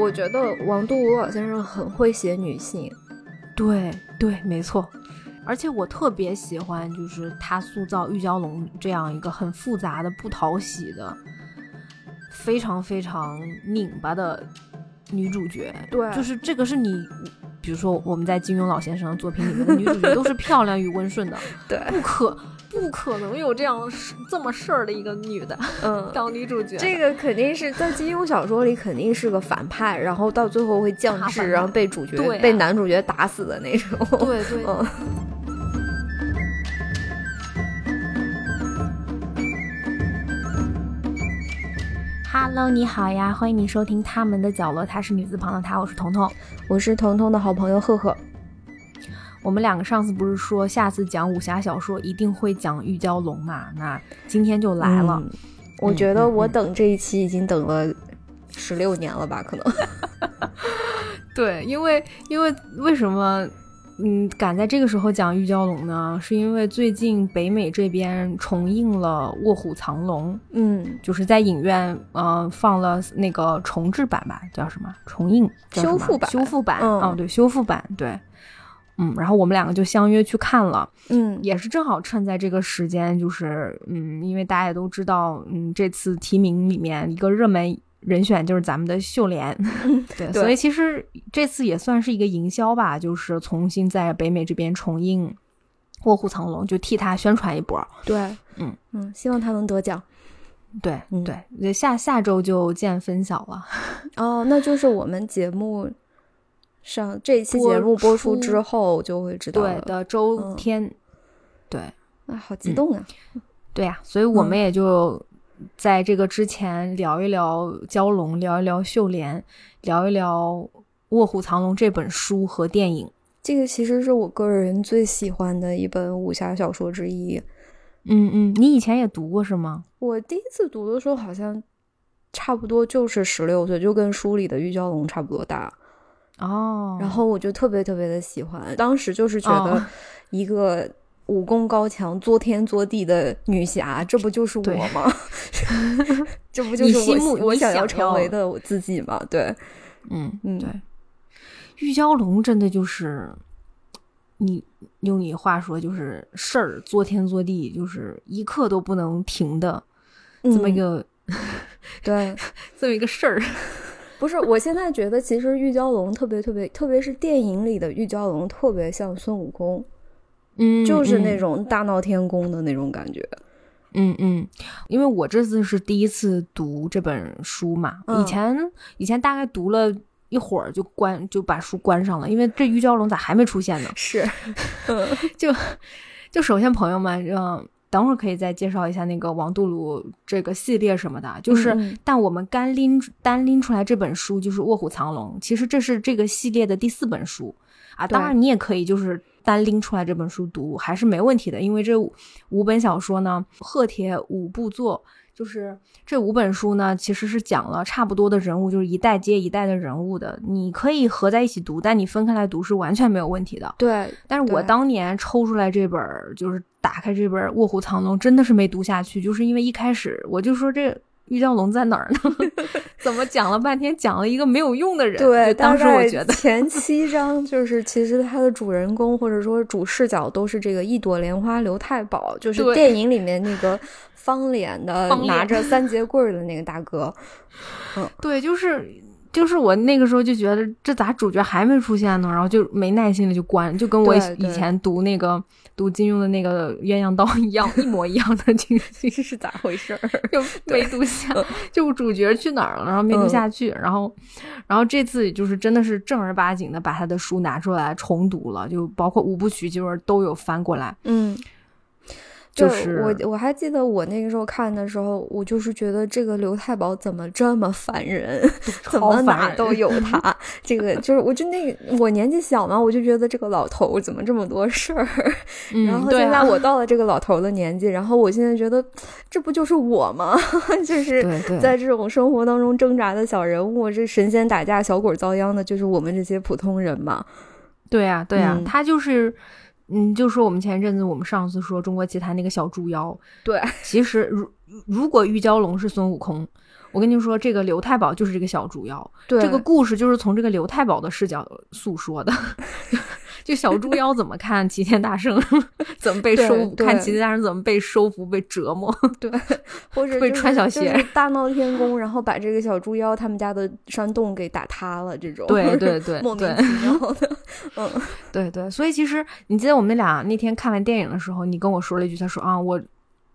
我觉得王度武老先生很会写女性，对对，没错。而且我特别喜欢，就是他塑造玉娇龙这样一个很复杂的、不讨喜的、非常非常拧巴的女主角。对，就是这个是你，比如说我们在金庸老先生的作品里面的女主角都是漂亮与温顺的，对，不可。不可能有这样这么事儿的一个女的，嗯，当女主角，这个肯定是在金庸小说里肯定是个反派，然后到最后会降智，然后被主角被男主角打死的那种。对对。嗯。Hello，你好呀，欢迎你收听他们的角落，她是女字旁的她，我是彤彤，我是彤彤的好朋友赫赫。我们两个上次不是说下次讲武侠小说一定会讲玉娇龙嘛？那今天就来了。我觉得我等这一期已经等了十六年了吧？可能。对，因为因为为什么嗯敢在这个时候讲玉娇龙呢？是因为最近北美这边重映了《卧虎藏龙》，嗯，就是在影院嗯放了那个重制版吧？叫什么？重映？修复版？修复版？嗯，对，修复版，对。嗯，然后我们两个就相约去看了，嗯，也是正好趁在这个时间，就是嗯，因为大家也都知道，嗯，这次提名里面一个热门人选就是咱们的秀莲，对，所以其实这次也算是一个营销吧，就是重新在北美这边重映《卧虎藏龙》，就替他宣传一波，对，嗯嗯，希望他能得奖，对对，下下周就见分晓了，哦，那就是我们节目。上这一期节目播出之后就会知道对的周天，对啊，好激动啊！对呀，所以我们也就在这个之前聊一聊蛟龙，聊一聊秀莲，聊一聊《卧虎藏龙》这本书和电影。这个其实是我个人最喜欢的一本武侠小说之一。嗯嗯，你以前也读过是吗？我第一次读的时候好像差不多就是十六岁，就跟书里的玉娇龙差不多大。哦，然后我就特别特别的喜欢，当时就是觉得 一个武功高强、作天作地的女侠，这不就是我吗？这不就是我我想要成为的我自己吗？对，嗯嗯，对。玉娇龙真的就是你用你话说就是事儿，作天作地，就是一刻都不能停的这么一个，对，这么一个事儿。不是，我现在觉得其实玉娇龙特别特别，特别是电影里的玉娇龙特别像孙悟空，嗯，就是那种大闹天宫的那种感觉，嗯嗯。因为我这次是第一次读这本书嘛，以前以前大概读了一会儿就关就把书关上了，因为这玉娇龙咋还没出现呢？是，就就首先朋友们嗯。等会儿可以再介绍一下那个王杜鲁这个系列什么的，就是，但我们单拎单拎出来这本书就是《卧虎藏龙》，其实这是这个系列的第四本书啊。当然你也可以就是单拎出来这本书读，还是没问题的，因为这五本小说呢，贺铁五部作。就是这五本书呢，其实是讲了差不多的人物，就是一代接一代的人物的。你可以合在一起读，但你分开来读是完全没有问题的。对，但是我当年抽出来这本，就是打开这本《卧虎藏龙》，真的是没读下去，就是因为一开始我就说这玉娇龙在哪儿呢？怎么讲了半天，讲了一个没有用的人？对，当时我觉得前七章就是其实他的主人公或者说主视角都是这个一朵莲花刘太保，就是电影里面那个。方脸的拿着三节棍的那个大哥，嗯，对，就是就是我那个时候就觉得这咋主角还没出现呢？然后就没耐心了，就关，就跟我以前读那个读金庸的那个鸳鸯刀一样，一模一样的剧情 是咋回事？就没读下，就主角去哪儿了？然后没读下去，然后然后这次就是真的是正儿八经的把他的书拿出来重读了，就包括五部曲就是都有翻过来，嗯。就是我，我还记得我那个时候看的时候，我就是觉得这个刘太保怎么这么烦人，怎么哪都有他。这个就是，我就那个我年纪小嘛，我就觉得这个老头怎么这么多事儿。然后现在我到了这个老头的年纪，然后我现在觉得这不就是我吗？就是在这种生活当中挣扎的小人物，这神仙打架、小鬼遭殃的，就是我们这些普通人嘛。对呀，对呀，他就是。嗯，就说我们前一阵子我们上次说中国奇谭那个小猪妖，对，其实如如果玉娇龙是孙悟空，我跟你说，这个刘太保就是这个小猪妖，对，这个故事就是从这个刘太保的视角诉说的。就小猪妖怎么看齐天大圣，怎么被收？看齐天大圣怎么被收服、被折磨？对，或者 被穿小鞋，大闹天宫，然后把这个小猪妖他们家的山洞给打塌了。这种，对对对，莫名其妙的。嗯，对对。所以其实你记得我们俩那天看完电影的时候，你跟我说了一句，他说啊，我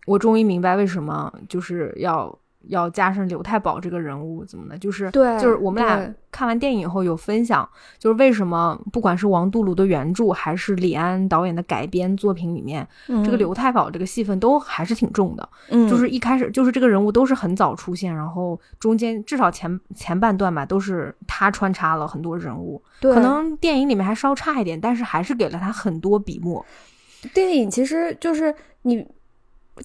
我终于明白为什么就是要。要加上刘太保这个人物怎么的？就是对，就是我们俩看完电影以后有分享，就是为什么不管是王杜鲁的原著还是李安导演的改编作品里面，这个刘太保这个戏份都还是挺重的。嗯，就是一开始就是这个人物都是很早出现，然后中间至少前前半段吧，都是他穿插了很多人物。对，可能电影里面还稍差一点，但是还是给了他很多笔墨。电影其实就是你。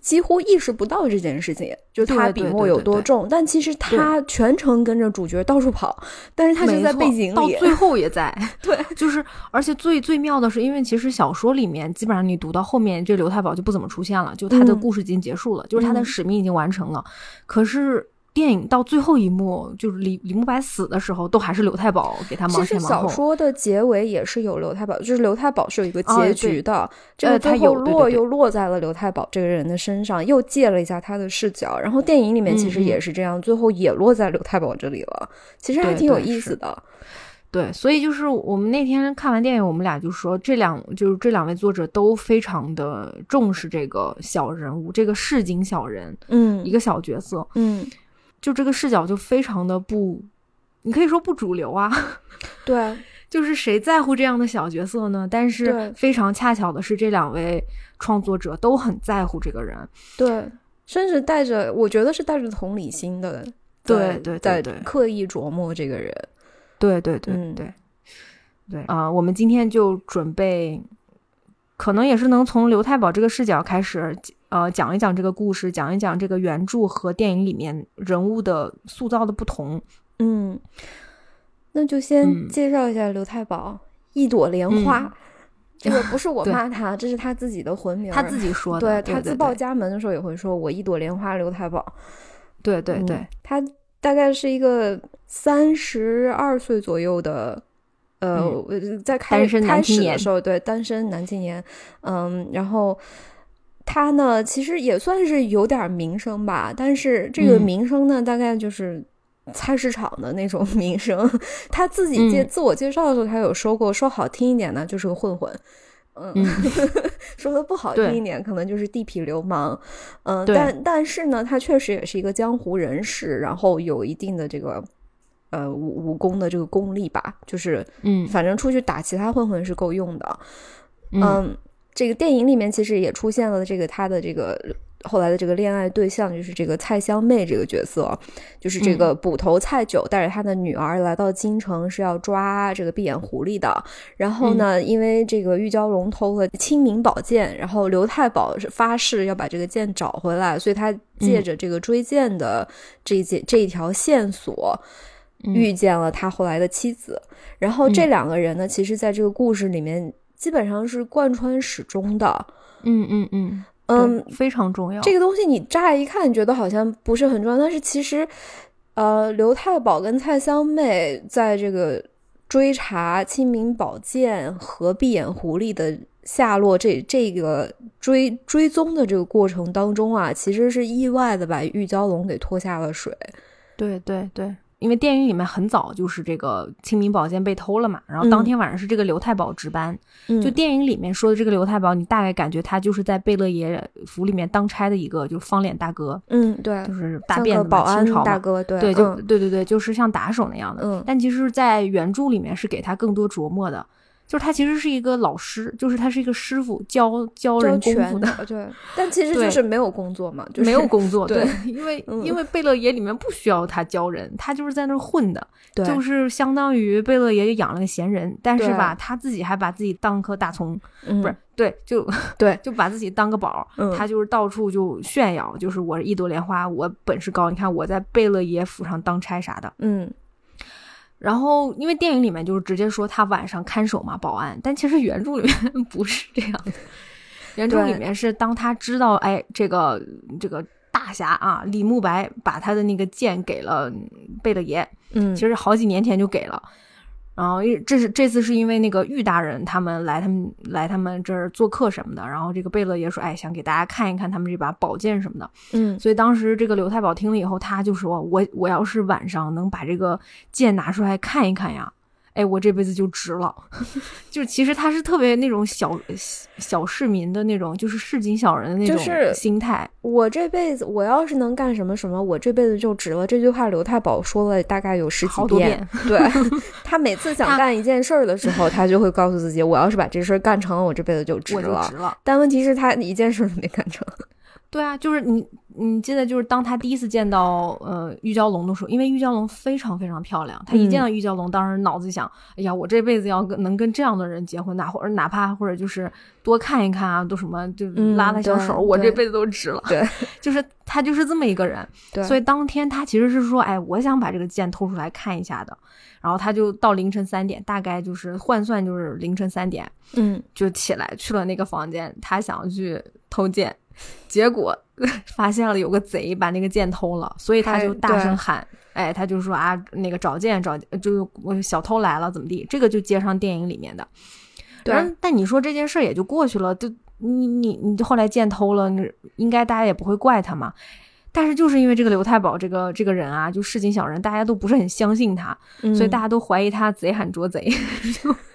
几乎意识不到这件事情，就他笔墨有多重，但其实他全程跟着主角到处跑，但是他就在背景里，到最后也在。对，就是而且最最妙的是，因为其实小说里面基本上你读到后面，这刘太保就不怎么出现了，就他的故事已经结束了，就是他的使命已经完成了。可是。电影到最后一幕，就是李李慕白死的时候，都还是刘太保给他忙前忙后。小说的结尾也是有刘太保，就是刘太保是有一个结局的。这个最后落又落在了刘太保这个人的身上，又借了一下他的视角。然后电影里面其实也是这样，最后也落在刘太保这里了。其实还挺有意思的。对，所以就是我们那天看完电影，我们俩就说，这两就是这两位作者都非常的重视这个小人物，这个市井小人，嗯，一个小角色，嗯。就这个视角就非常的不，你可以说不主流啊。对，就是谁在乎这样的小角色呢？但是非常恰巧的是，这两位创作者都很在乎这个人。对，甚至带着，我觉得是带着同理心的。对对对对，刻意琢磨这个人。对对对对对啊！我们今天就准备，可能也是能从刘太保这个视角开始。呃，讲一讲这个故事，讲一讲这个原著和电影里面人物的塑造的不同。嗯，那就先介绍一下刘太保，一朵莲花。这个不是 我骂他，这是他自己的魂名，他自己说的。对他自报家门的时候也会说：“我一朵莲花，刘太保。”对对对，他大概是一个三十二岁左右的，呃，在开开始的时候，对单身男青年。嗯，然后。他呢，其实也算是有点名声吧，但是这个名声呢，大概就是菜市场的那种 名声。他自己介自我介绍的时候，他有说过，说好听一点呢，就是个混混，嗯，说的不好听一点，可能就是地痞流氓，嗯，但但是呢，他确实也是一个江湖人士，然后有一定的这个呃武武功的这个功力吧，就是嗯，反正出去打其他混混是够用的，嗯。这个电影里面其实也出现了这个他的这个后来的这个恋爱对象，就是这个蔡香妹这个角色，就是这个捕头蔡九带着他的女儿来到京城是要抓这个闭眼狐狸的。然后呢，因为这个玉娇龙偷了清明宝剑，然后刘太保是发誓要把这个剑找回来，所以他借着这个追剑的这一这一条线索，遇见了他后来的妻子。然后这两个人呢，其实在这个故事里面。基本上是贯穿始终的，嗯嗯嗯嗯，非常重要。这个东西你乍一看觉得好像不是很重要，但是其实，呃，刘太保跟蔡香妹在这个追查清明宝剑和闭眼狐狸的下落，这这个追追踪的这个过程当中啊，其实是意外的把玉娇龙给拖下了水。对对对。因为电影里面很早就是这个清明宝剑被偷了嘛，然后当天晚上是这个刘太保值班。就电影里面说的这个刘太保，你大概感觉他就是在贝勒爷府里面当差的一个，就是方脸大哥。嗯，对，就是大辫子保安大哥，对对，就对对对，就是像打手那样的。嗯，但其实，在原著里面是给他更多琢磨的。就是他其实是一个老师，就是他是一个师傅，教教人功夫的。对，但其实就是没有工作嘛，就是没有工作。对，因为因为贝勒爷里面不需要他教人，他就是在那混的，就是相当于贝勒爷就养了个闲人，但是吧，他自己还把自己当颗大葱，不是？对，就 对，就把自己当个宝，他就是到处就炫耀，就是我一朵莲花，我本事高，你看我在贝勒爷府上当差啥的，嗯。然后因为电影里面就是直接说他晚上看守嘛，保安，但其实原著里面不是这样的。原著里面是当他知道，哎，这个这个大侠啊，李慕白把他的那个剑给了贝勒爷，嗯，其实好几年前就给了。然后，这是这次是因为那个玉大人他们来他们来他们这儿做客什么的，然后这个贝勒爷说，哎，想给大家看一看他们这把宝剑什么的，嗯，所以当时这个刘太保听了以后，他就说，我我要是晚上能把这个剑拿出来看一看呀。哎，我这辈子就值了，就其实他是特别那种小小市民的那种，就是市井小人的那种心态。我这辈子我要是能干什么什么，我这辈子就值了。这句话刘太保说了大概有十几遍。对 他每次想干一件事儿的时候，他就会告诉自己，我要是把这事儿干成了，我这辈子就值了。但问题是，他一件事都没干成。对啊，就是你，你记得就是当他第一次见到呃玉娇龙的时候，因为玉娇龙非常非常漂亮，他一见到玉娇龙，当时脑子想，哎呀，我这辈子要跟能跟这样的人结婚，哪或者哪怕或者就是多看一看啊，都什么就拉拉小手，我这辈子都值了。对，就是他就是这么一个人。对，所以当天他其实是说，哎，我想把这个剑偷出来看一下的，然后他就到凌晨三点，大概就是换算就是凌晨三点，嗯，就起来去了那个房间，他想去偷剑。结果 发现了有个贼把那个剑偷了，所以他就大声喊：“哎，他就说啊，那个找剑找，就我小偷来了，怎么地？”这个就接上电影里面的。对，但你说这件事也就过去了，就你你你后来剑偷了，应该大家也不会怪他嘛。但是就是因为这个刘太保这个这个人啊，就市井小人，大家都不是很相信他，所以大家都怀疑他贼喊捉贼。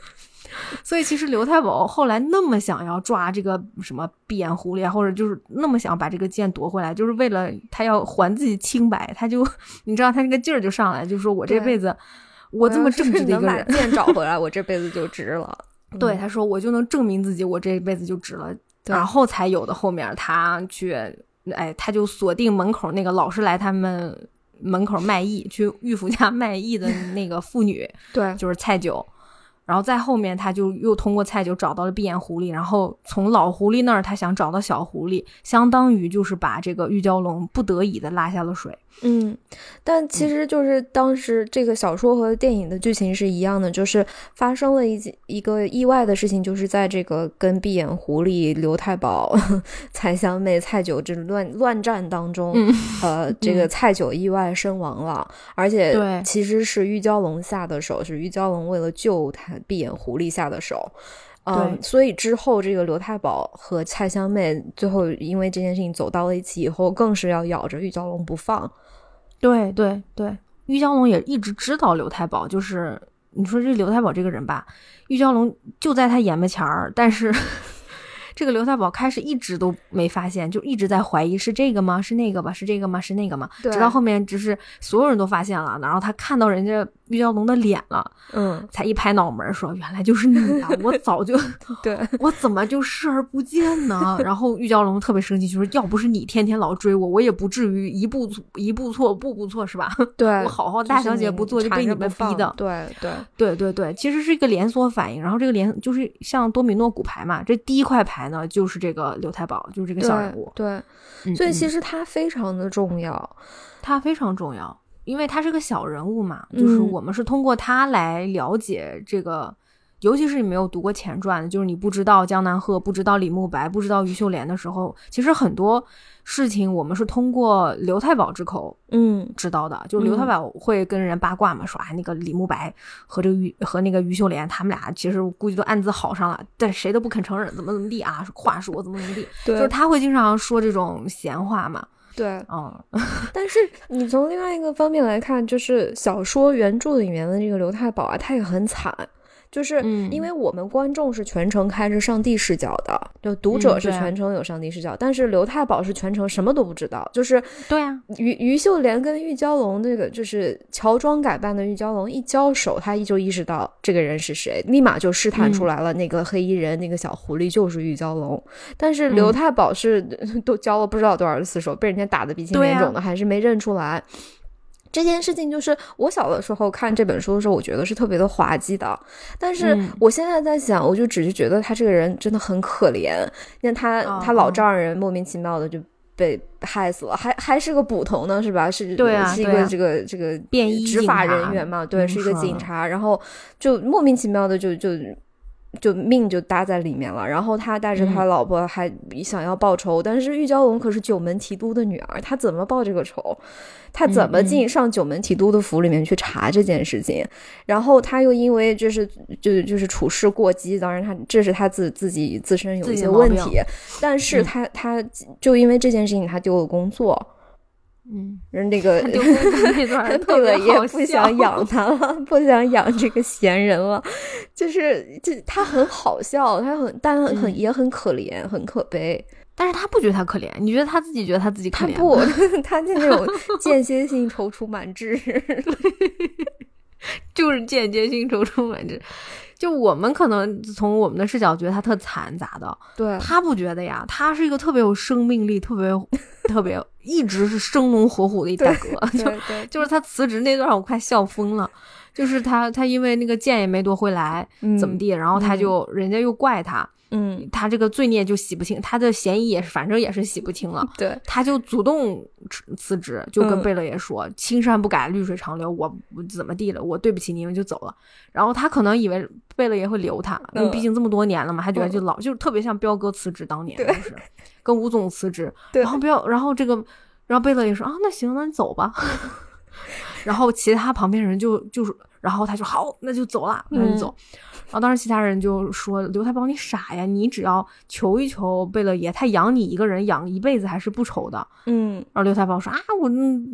所以其实刘太保后来那么想要抓这个什么闭眼狐狸啊，或者就是那么想把这个剑夺回来，就是为了他要还自己清白。他就你知道他那个劲儿就上来，就说我这辈子我这么正直的一个人，剑找回来，我这辈子就值了。对，他说我就能证明自己，我这辈子就值了。然后才有的后面他去，哎，他就锁定门口那个老是来他们门口卖艺去玉福家卖艺的那个妇女，对，就是蔡九。然后在后面，他就又通过蔡九找到了闭眼狐狸，然后从老狐狸那儿，他想找到小狐狸，相当于就是把这个玉娇龙不得已的拉下了水。嗯，但其实就是当时这个小说和电影的剧情是一样的，就是发生了一一个意外的事情，就是在这个跟闭眼狐狸、刘太保、蔡香妹、蔡九这乱乱战当中，呃，这个蔡九意外身亡了，而且其实是玉娇龙下的手，是玉娇龙为了救他闭眼狐狸下的手。嗯，所以之后这个刘太保和蔡香妹最后因为这件事情走到了一起以后，更是要咬着玉娇龙不放。对对对，玉娇龙也一直知道刘太保，就是你说这刘太保这个人吧，玉娇龙就在他眼巴前儿，但是。这个刘太保开始一直都没发现，就一直在怀疑是这个吗？是那个吧？是这个吗？是那个吗？直到后面，只是所有人都发现了，然后他看到人家玉娇龙的脸了，嗯，才一拍脑门说：“原来就是你啊！我 早就对 我怎么就视而不见呢？” 然后玉娇龙特别生气，就说：“要不是你天天老追我，我也不至于一步一步错，步步错，是吧？对我好好大小姐不做就被你们逼的。对对对对对，其实是一个连锁反应。然后这个连就是像多米诺骨牌嘛，这第一块牌。呢，就是这个刘太保，就是这个小人物。对，所以其实他非常的重要，他非常重要，因为他是个小人物嘛。就是我们是通过他来了解这个，尤其是你没有读过前传，就是你不知道江南鹤，不知道李慕白，不知道于秀莲的时候，其实很多。事情我们是通过刘太保之口，嗯，知道的。就是刘太保会跟人八卦嘛，说啊，那个李慕白和这个于和那个于秀莲，他们俩其实估计都暗自好上了，但谁都不肯承认，怎么怎么地啊？话说怎么怎么地，就是他会经常说这种闲话嘛。对，嗯。但是你从另外一个方面来看，就是小说原著里面的这个刘太保啊，他也很惨。就是因为我们观众是全程开着上帝视角的，就读者是全程有上帝视角，但是刘太保是全程什么都不知道。就是对啊，于于秀莲跟玉娇龙那个就是乔装改扮的玉娇龙一交手，他就意识到这个人是谁，立马就试探出来了，那个黑衣人那个小狐狸就是玉娇龙。但是刘太保是 都交了不知道多少次手，被人家打的鼻青脸肿的，还是没认出来。这件事情就是我小的时候看这本书的时候，我觉得是特别的滑稽的。但是我现在在想，我就只是觉得他这个人真的很可怜。你看他，他老丈人莫名其妙的就被害死了，还还是个捕头呢，是吧？是，对啊，是一个这个这个便衣执法人员嘛？对，是一个警察，然后就莫名其妙的就就。就命就搭在里面了，然后他带着他老婆还想要报仇，但是玉娇龙可是九门提督的女儿，他怎么报这个仇？他怎么进上九门提督的府里面去查这件事情？然后他又因为就是就就是处事过激，当然他这是他自自己自身有一些问题，但是他他就因为这件事情他丢了工作。嗯，人那个 也不想养他了，不想养这个闲人了，就是这他很好笑，他很但很也很可怜，很可悲。但是他不觉得他可怜，你觉得他自己觉得他自己可怜？他不，他就那种间歇性踌躇满志，就是间歇性踌躇满志。就我们可能从我们的视角觉得他特惨咋的？对他不觉得呀，他是一个特别有生命力、特别 特别一直是生龙活虎的一大哥。就就是他辞职那段，我快笑疯了。就是他他因为那个剑也没夺回来，怎么地，然后他就人家又怪他。嗯，他这个罪孽就洗不清，他的嫌疑也是，反正也是洗不清了。对，他就主动辞职，就跟贝勒爷说：“青山不改，绿水长流，我怎么地了？我对不起你们，就走了。”然后他可能以为贝勒爷会留他，因为毕竟这么多年了嘛，他觉得就老，就是特别像彪哥辞职当年，就是跟吴总辞职。然后彪，然后这个，然后贝勒爷说：“啊，那行，那你走吧。”然后其他旁边人就就是，然后他就好，那就走了，那就走。然后当时其他人就说：“刘太保，你傻呀！你只要求一求贝勒爷，他养你一个人养一辈子还是不愁的。”嗯。然后刘太保说：“啊，我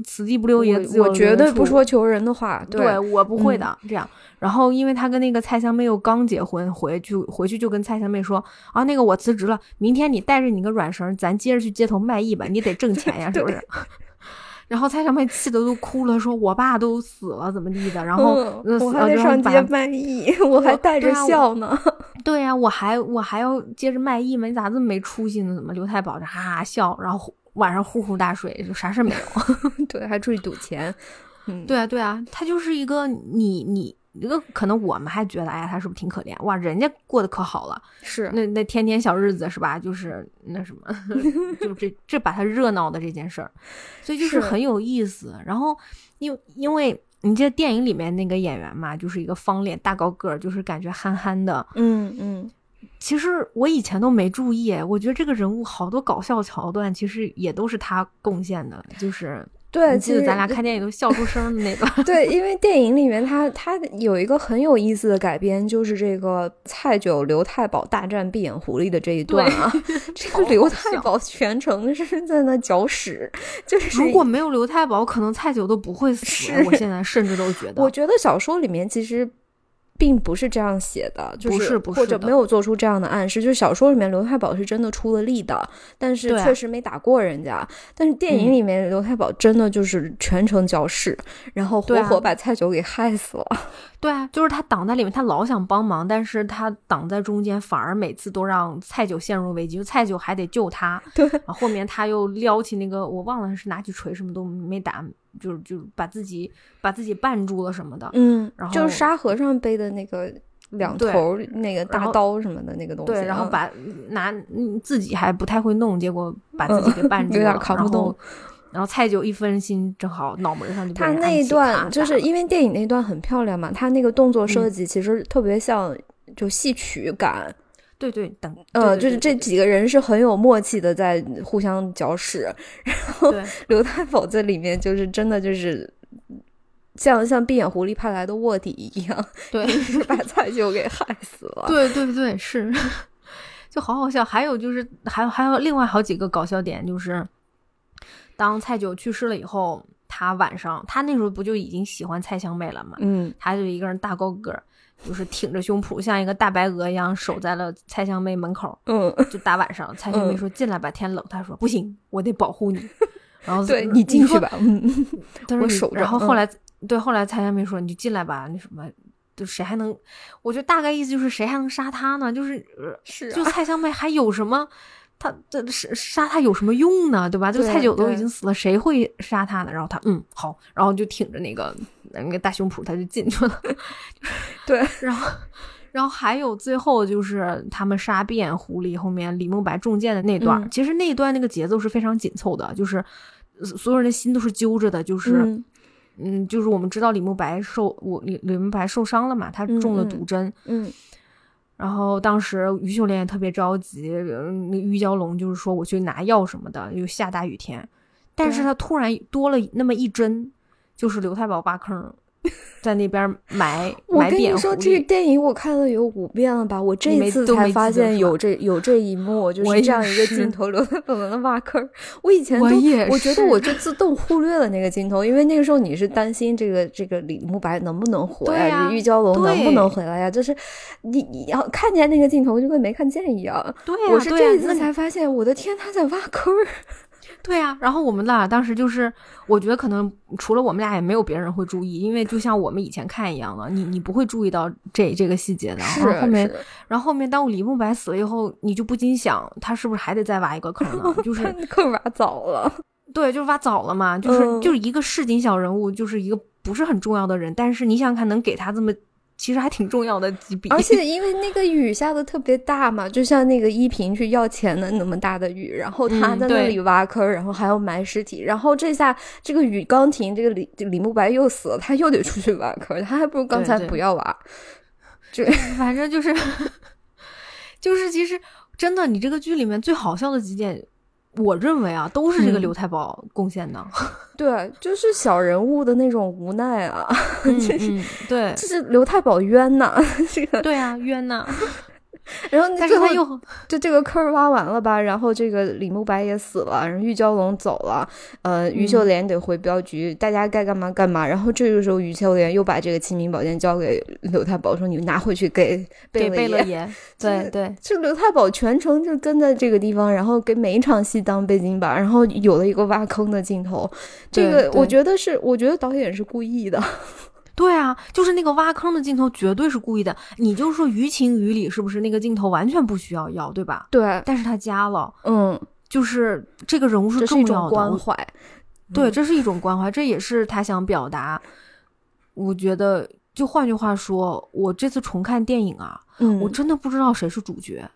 此地不留爷，我绝对不说求人的话。对我不会的。这样。然后因为他跟那个蔡香妹又刚结婚，回去回去就跟蔡香妹说：啊，那个我辞职了，明天你带着你个软绳，咱接着去街头卖艺吧，你得挣钱呀，是不是？” 然后蔡小妹气得都哭了，说：“我爸都死了，怎么地的？”然后我还得上街卖艺，我还带着笑呢。对呀，我还我还要接着卖艺吗？你咋这么没出息呢？怎么刘太保就哈哈笑，然后晚上呼呼大睡，就啥事没有。对，还出去赌钱。嗯，对啊，对啊，他就是一个你你。这个可能我们还觉得，哎呀，他是不是挺可怜？哇，人家过得可好了，是那那天天小日子是吧？就是那什么，就这这把他热闹的这件事儿，所以就是很有意思。然后因因为你记得电影里面那个演员嘛，就是一个方脸大高个儿，就是感觉憨憨的。嗯嗯，其实我以前都没注意，我觉得这个人物好多搞笑桥段，其实也都是他贡献的，就是。对，记得咱俩看电影都笑出声的那个。对，因为电影里面他他有一个很有意思的改编，就是这个蔡九刘太保大战闭眼狐狸的这一段啊。这个刘太保全程是在那搅屎，就是如果没有刘太保，可能蔡九都不会死。我现在甚至都觉得，我觉得小说里面其实。并不是这样写的，就是或者没有做出这样的暗示。就是小说里面刘太保是真的出了力的，但是确实没打过人家。但是电影里面刘太保真的就是全程搅事，然后活活把蔡九给害死了。对啊，就是他挡在里面，他老想帮忙，但是他挡在中间，反而每次都让蔡九陷入危机，就蔡九还得救他。对，后面他又撩起那个，我忘了是拿起锤，什么都没打。就是就是把自己把自己绊住了什么的，嗯，然后就是沙和尚背的那个两头那个大刀什么的那个东西，对，然后把拿自己还不太会弄，结果把自己给绊住了，有点扛不动。然后蔡九一分心，正好脑门上就他那一段就是因为电影那段很漂亮嘛，他那个动作设计其实特别像就戏曲感。对对，等呃，就是这几个人是很有默契的，在互相搅屎。然后刘太保在里面就是真的就是像像闭眼狐狸派来的卧底一样，对，把蔡九给害死了。对对对，是，就好好笑。还有就是还有还有另外好几个搞笑点，就是当蔡九去世了以后，他晚上他那时候不就已经喜欢蔡香妹了吗？嗯，他就一个人大高个儿。就是挺着胸脯，像一个大白鹅一样守在了蔡香妹门口。嗯，就大晚上，蔡香妹说进来吧，天冷。他说不行，我得保护你。然后对你进去吧，我守着。然后后来，对后来蔡香妹说你就进来吧，那什么，就谁还能？我觉得大概意思就是谁还能杀他呢？就是是，就蔡香妹还有什么？他这杀杀他有什么用呢？对吧？就蔡九都已经死了，谁会杀他呢？然后他嗯好，然后就挺着那个那个大胸脯，他就进去了。对，然后然后还有最后就是他们杀遍狐狸后面李慕白中箭的那段，其实那一段那个节奏是非常紧凑的，就是所有人的心都是揪着的，就是嗯，就是我们知道李慕白受我李李慕白受伤了嘛，他中了毒针，嗯，然后当时于秀莲也特别着急，那于娇龙就是说我去拿药什么的，又下大雨天，但是他突然多了那么一针，就是刘太保挖坑。在那边埋 我跟你说，这个电影我看了有五遍了吧？我这一次才发现有这有这一幕，就是这样一个镜头，刘太保在那挖坑。我以前都我觉得我就自动忽略了那个镜头，因为那个时候你是担心这个这个李慕白能不能活呀，玉娇龙能不能回来呀？就是你你要看见那个镜头就跟没看见一样。对呀，我是这一次才发现，我的天，他在挖坑。对啊，然后我们俩当时就是，我觉得可能除了我们俩也没有别人会注意，因为就像我们以前看一样了，你你不会注意到这这个细节的。是后面，然后后面当李慕白死了以后，你就不禁想，他是不是还得再挖一个坑呢？就是 坑挖早了，对，就是挖早了嘛，就是就是一个市井小人物，就是一个不是很重要的人，但是你想想看，能给他这么。其实还挺重要的几笔，而 且因为那个雨下的特别大嘛，就像那个依萍去要钱的那么大的雨，然后他在那里挖坑，然后还要埋尸体，然后这下这个雨刚停，这个李李慕白又死了，他又得出去挖坑，他还不如刚才不要挖。就 反正就是，就是其实真的，你这个剧里面最好笑的几点。我认为啊，都是这个刘太保贡献的。对，就是小人物的那种无奈啊，就是对，就是刘太保冤呐，这个对啊，冤呐。然后，但是他又就这个坑挖完了吧？然后这个李慕白也死了，然后玉娇龙走了，呃，于秀莲得回镖局，大家该干嘛干嘛。然后这个时候，于秀莲又把这个清明宝剑交给刘太保，说：“你拿回去给给贝勒爷。”对对，就刘太保全程就跟在这个地方，然后给每一场戏当背景板，然后有了一个挖坑的镜头。这个我觉得是，我觉得导演是故意的。对啊，就是那个挖坑的镜头，绝对是故意的。你就说于情于理，是不是那个镜头完全不需要要，对吧？对，但是他加了，嗯，就是这个人物是重要的关怀，对，这是一种关怀，这也是他想表达。我觉得，就换句话说，我这次重看电影啊，嗯，我真的不知道谁是主角。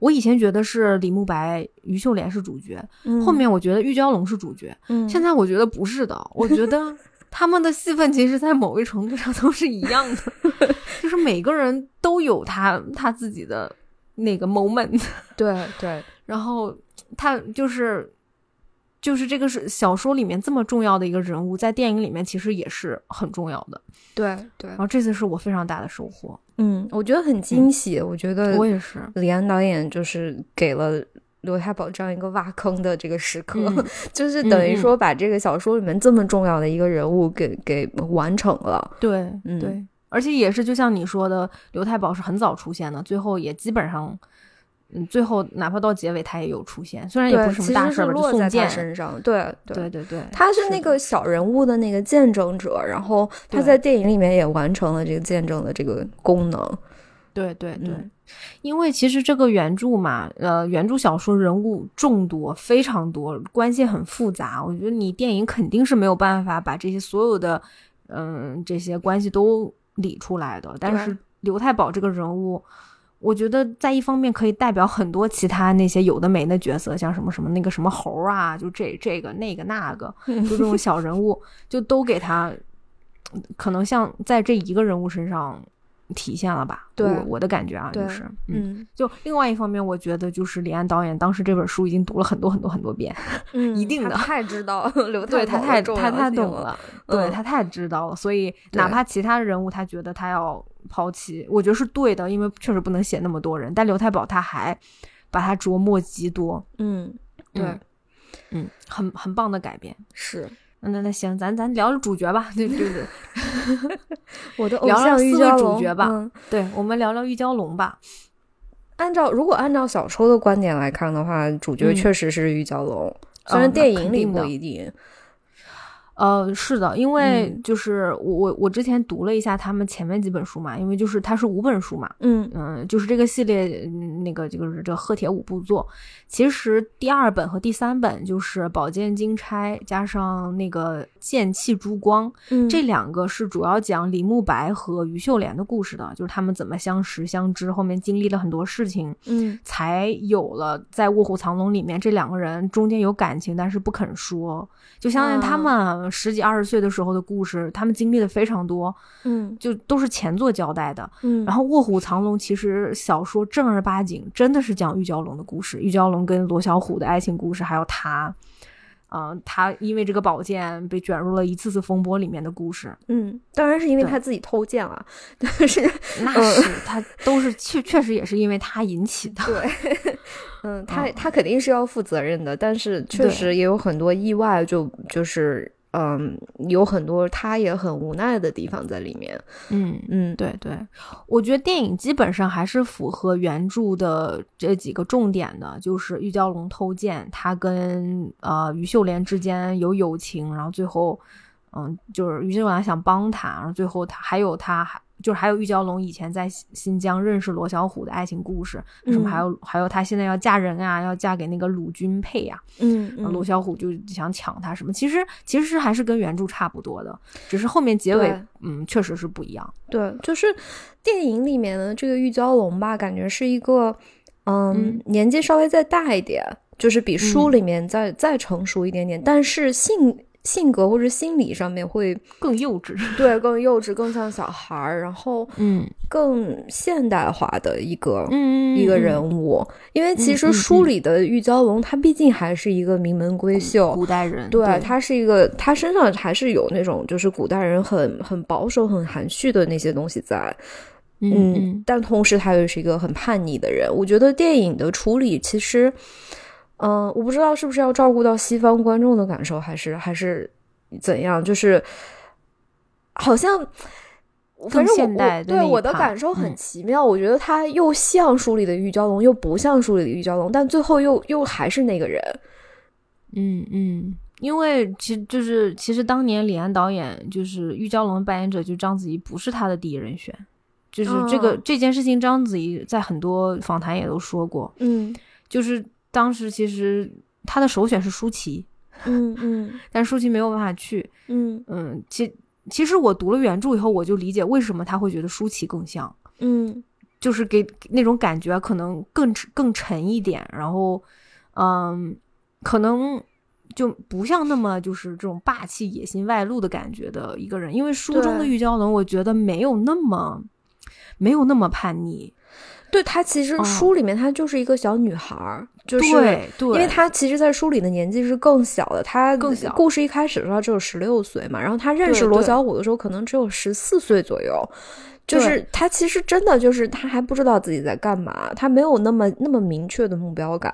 我以前觉得是李慕白、于秀莲是主角，后面我觉得玉娇龙是主角，嗯，现在我觉得不是的，我觉得。他们的戏份其实，在某一程度上都是一样的，就是每个人都有他他自己的那个 moment。对对，然后他就是就是这个是小说里面这么重要的一个人物，在电影里面其实也是很重要的。对对，然后这次是我非常大的收获。嗯，我觉得很惊喜。我觉得我也是，李安导演就是给了。刘太保这样一个挖坑的这个时刻，就是等于说把这个小说里面这么重要的一个人物给给完成了。对，嗯对，而且也是就像你说的，刘太保是很早出现的，最后也基本上，嗯，最后哪怕到结尾他也有出现，虽然也不是什么大事儿，落在他身上。对，对，对，对，他是那个小人物的那个见证者，然后他在电影里面也完成了这个见证的这个功能。对，对，对。因为其实这个原著嘛，呃，原著小说人物众多，非常多，关系很复杂。我觉得你电影肯定是没有办法把这些所有的，嗯，这些关系都理出来的。但是刘太保这个人物，我觉得在一方面可以代表很多其他那些有的没的角色，像什么什么那个什么猴啊，就这这个那个那个，就这种小人物，就都给他，可能像在这一个人物身上。体现了吧？对我的感觉啊，就是，嗯，就另外一方面，我觉得就是李安导演当时这本书已经读了很多很多很多遍，嗯，一定的，太知道 刘对他太他太懂了，对他太知道了，所以哪怕其他人物他觉得他要抛弃，我觉得是对的，因为确实不能写那么多人，但刘太保他还把他琢磨极多，嗯，对，嗯，很很棒的改编，是。那那行，咱咱聊聊主角吧，对对对，我的偶像玉娇龙主角吧，对，我们聊聊玉娇龙吧。按照如果按照小说的观点来看的话，主角确实是玉娇龙，虽然电影里不一定。呃，是的，因为就是我我我之前读了一下他们前面几本书嘛，因为就是它是五本书嘛，嗯。嗯，就是这个系列那个就是这贺铁五部作，其实第二本和第三本就是宝剑金钗加上那个剑气珠光，嗯。这两个是主要讲李慕白和于秀莲的故事的，就是他们怎么相识相知，后面经历了很多事情，嗯。才有了在《卧虎藏龙》里面这两个人中间有感情，但是不肯说。就相当于他们十几二十岁的时候的故事，他们经历的非常多，嗯就都是前作交代的。嗯，然后《卧虎藏龙》其实小说正儿八经真的是讲玉娇龙的故事，玉娇龙跟罗小虎的爱情故事，还有他，嗯、他因为这个宝剑被卷入了一次次风波里面的故事。嗯，当然是因为他自己偷剑了，但是那是他都是确确实也是因为他引起的。对，嗯，他嗯他肯定是要负责任的，但是确实也有很多意外，就就是嗯，有很多他也很无奈的地方在里面。嗯。嗯，对对，我觉得电影基本上还是符合原著的这几个重点的，就是玉娇龙偷剑，他跟呃于秀莲之间有友情，然后最后，嗯，就是于秀莲想帮他，然后最后他还有他还就是还有玉娇龙以前在新新疆认识罗小虎的爱情故事，什么还有、还有她现在要嫁人啊，要嫁给那个鲁君配呀、嗯罗嗯，小虎就想抢她什么，其实其实还是跟原著差不多的，只是后面结尾嗯确实是不一样。对，就是电影里面的这个玉娇龙吧，感觉是一个嗯嗯年纪稍微再大一点，就是比书嗯。里面再、再成熟一点点，但是性性格或者心理上面会更幼稚。对更幼稚，更像小孩儿，然后嗯更现代化的一个。嗯一个人物，因为其实书里的玉娇龙，他毕竟还是一个名门闺秀，古代人，对对，他是一个，他身上还是有那种就是古代人很很保守、很含蓄的那些东西在，嗯嗯但同时他又是一个很叛逆的人。我觉得电影的处理其实，嗯、我不知道是不是要照顾到西方观众的感受，还是还是怎样，就是好像。反正对我的感受很嗯奇妙，我觉得他又像书里的玉娇龙，又不像书里的玉娇龙，但最后又又还是那个人。嗯嗯，因为其实就是其实当年李安导演就是玉娇龙的扮演者就章子怡不是他的第一人选，就是这个、嗯这件事情章子怡在很多访谈也都说过，嗯就是当时其实他的首选是舒淇，嗯嗯 但舒淇没有办法去，嗯嗯，其其实我读了原著以后，我就理解为什么他会觉得舒淇更像。嗯就是给那种感觉可能更更沉一点，然后，嗯，可能就不像那么就是这种霸气、野心外露的感觉的一个人。因为书中的玉娇龙，我觉得没有那么没有那么叛逆，对她其实哦书里面她就是一个小女孩儿，就是对对，因为她其实，在书里的年纪是更小的，她更小故事一开始的时候只有十六岁嘛，然后她认识罗小虎的时候可能只有十四岁左右，就是她其实真的就是她还不知道自己在干嘛，她没有那么那么明确的目标感。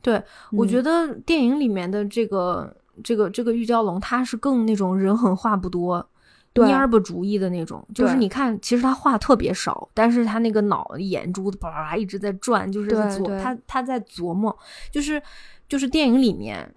对，我嗯觉得电影里面的这个这个这个玉娇龙，他是更那种人狠话不多。对。蔫儿吧主意的那种，就是你看，其实他话特别少，但是他那个脑眼珠子叭叭叭一直在转，就是在他他在琢磨，就是就是电影里面，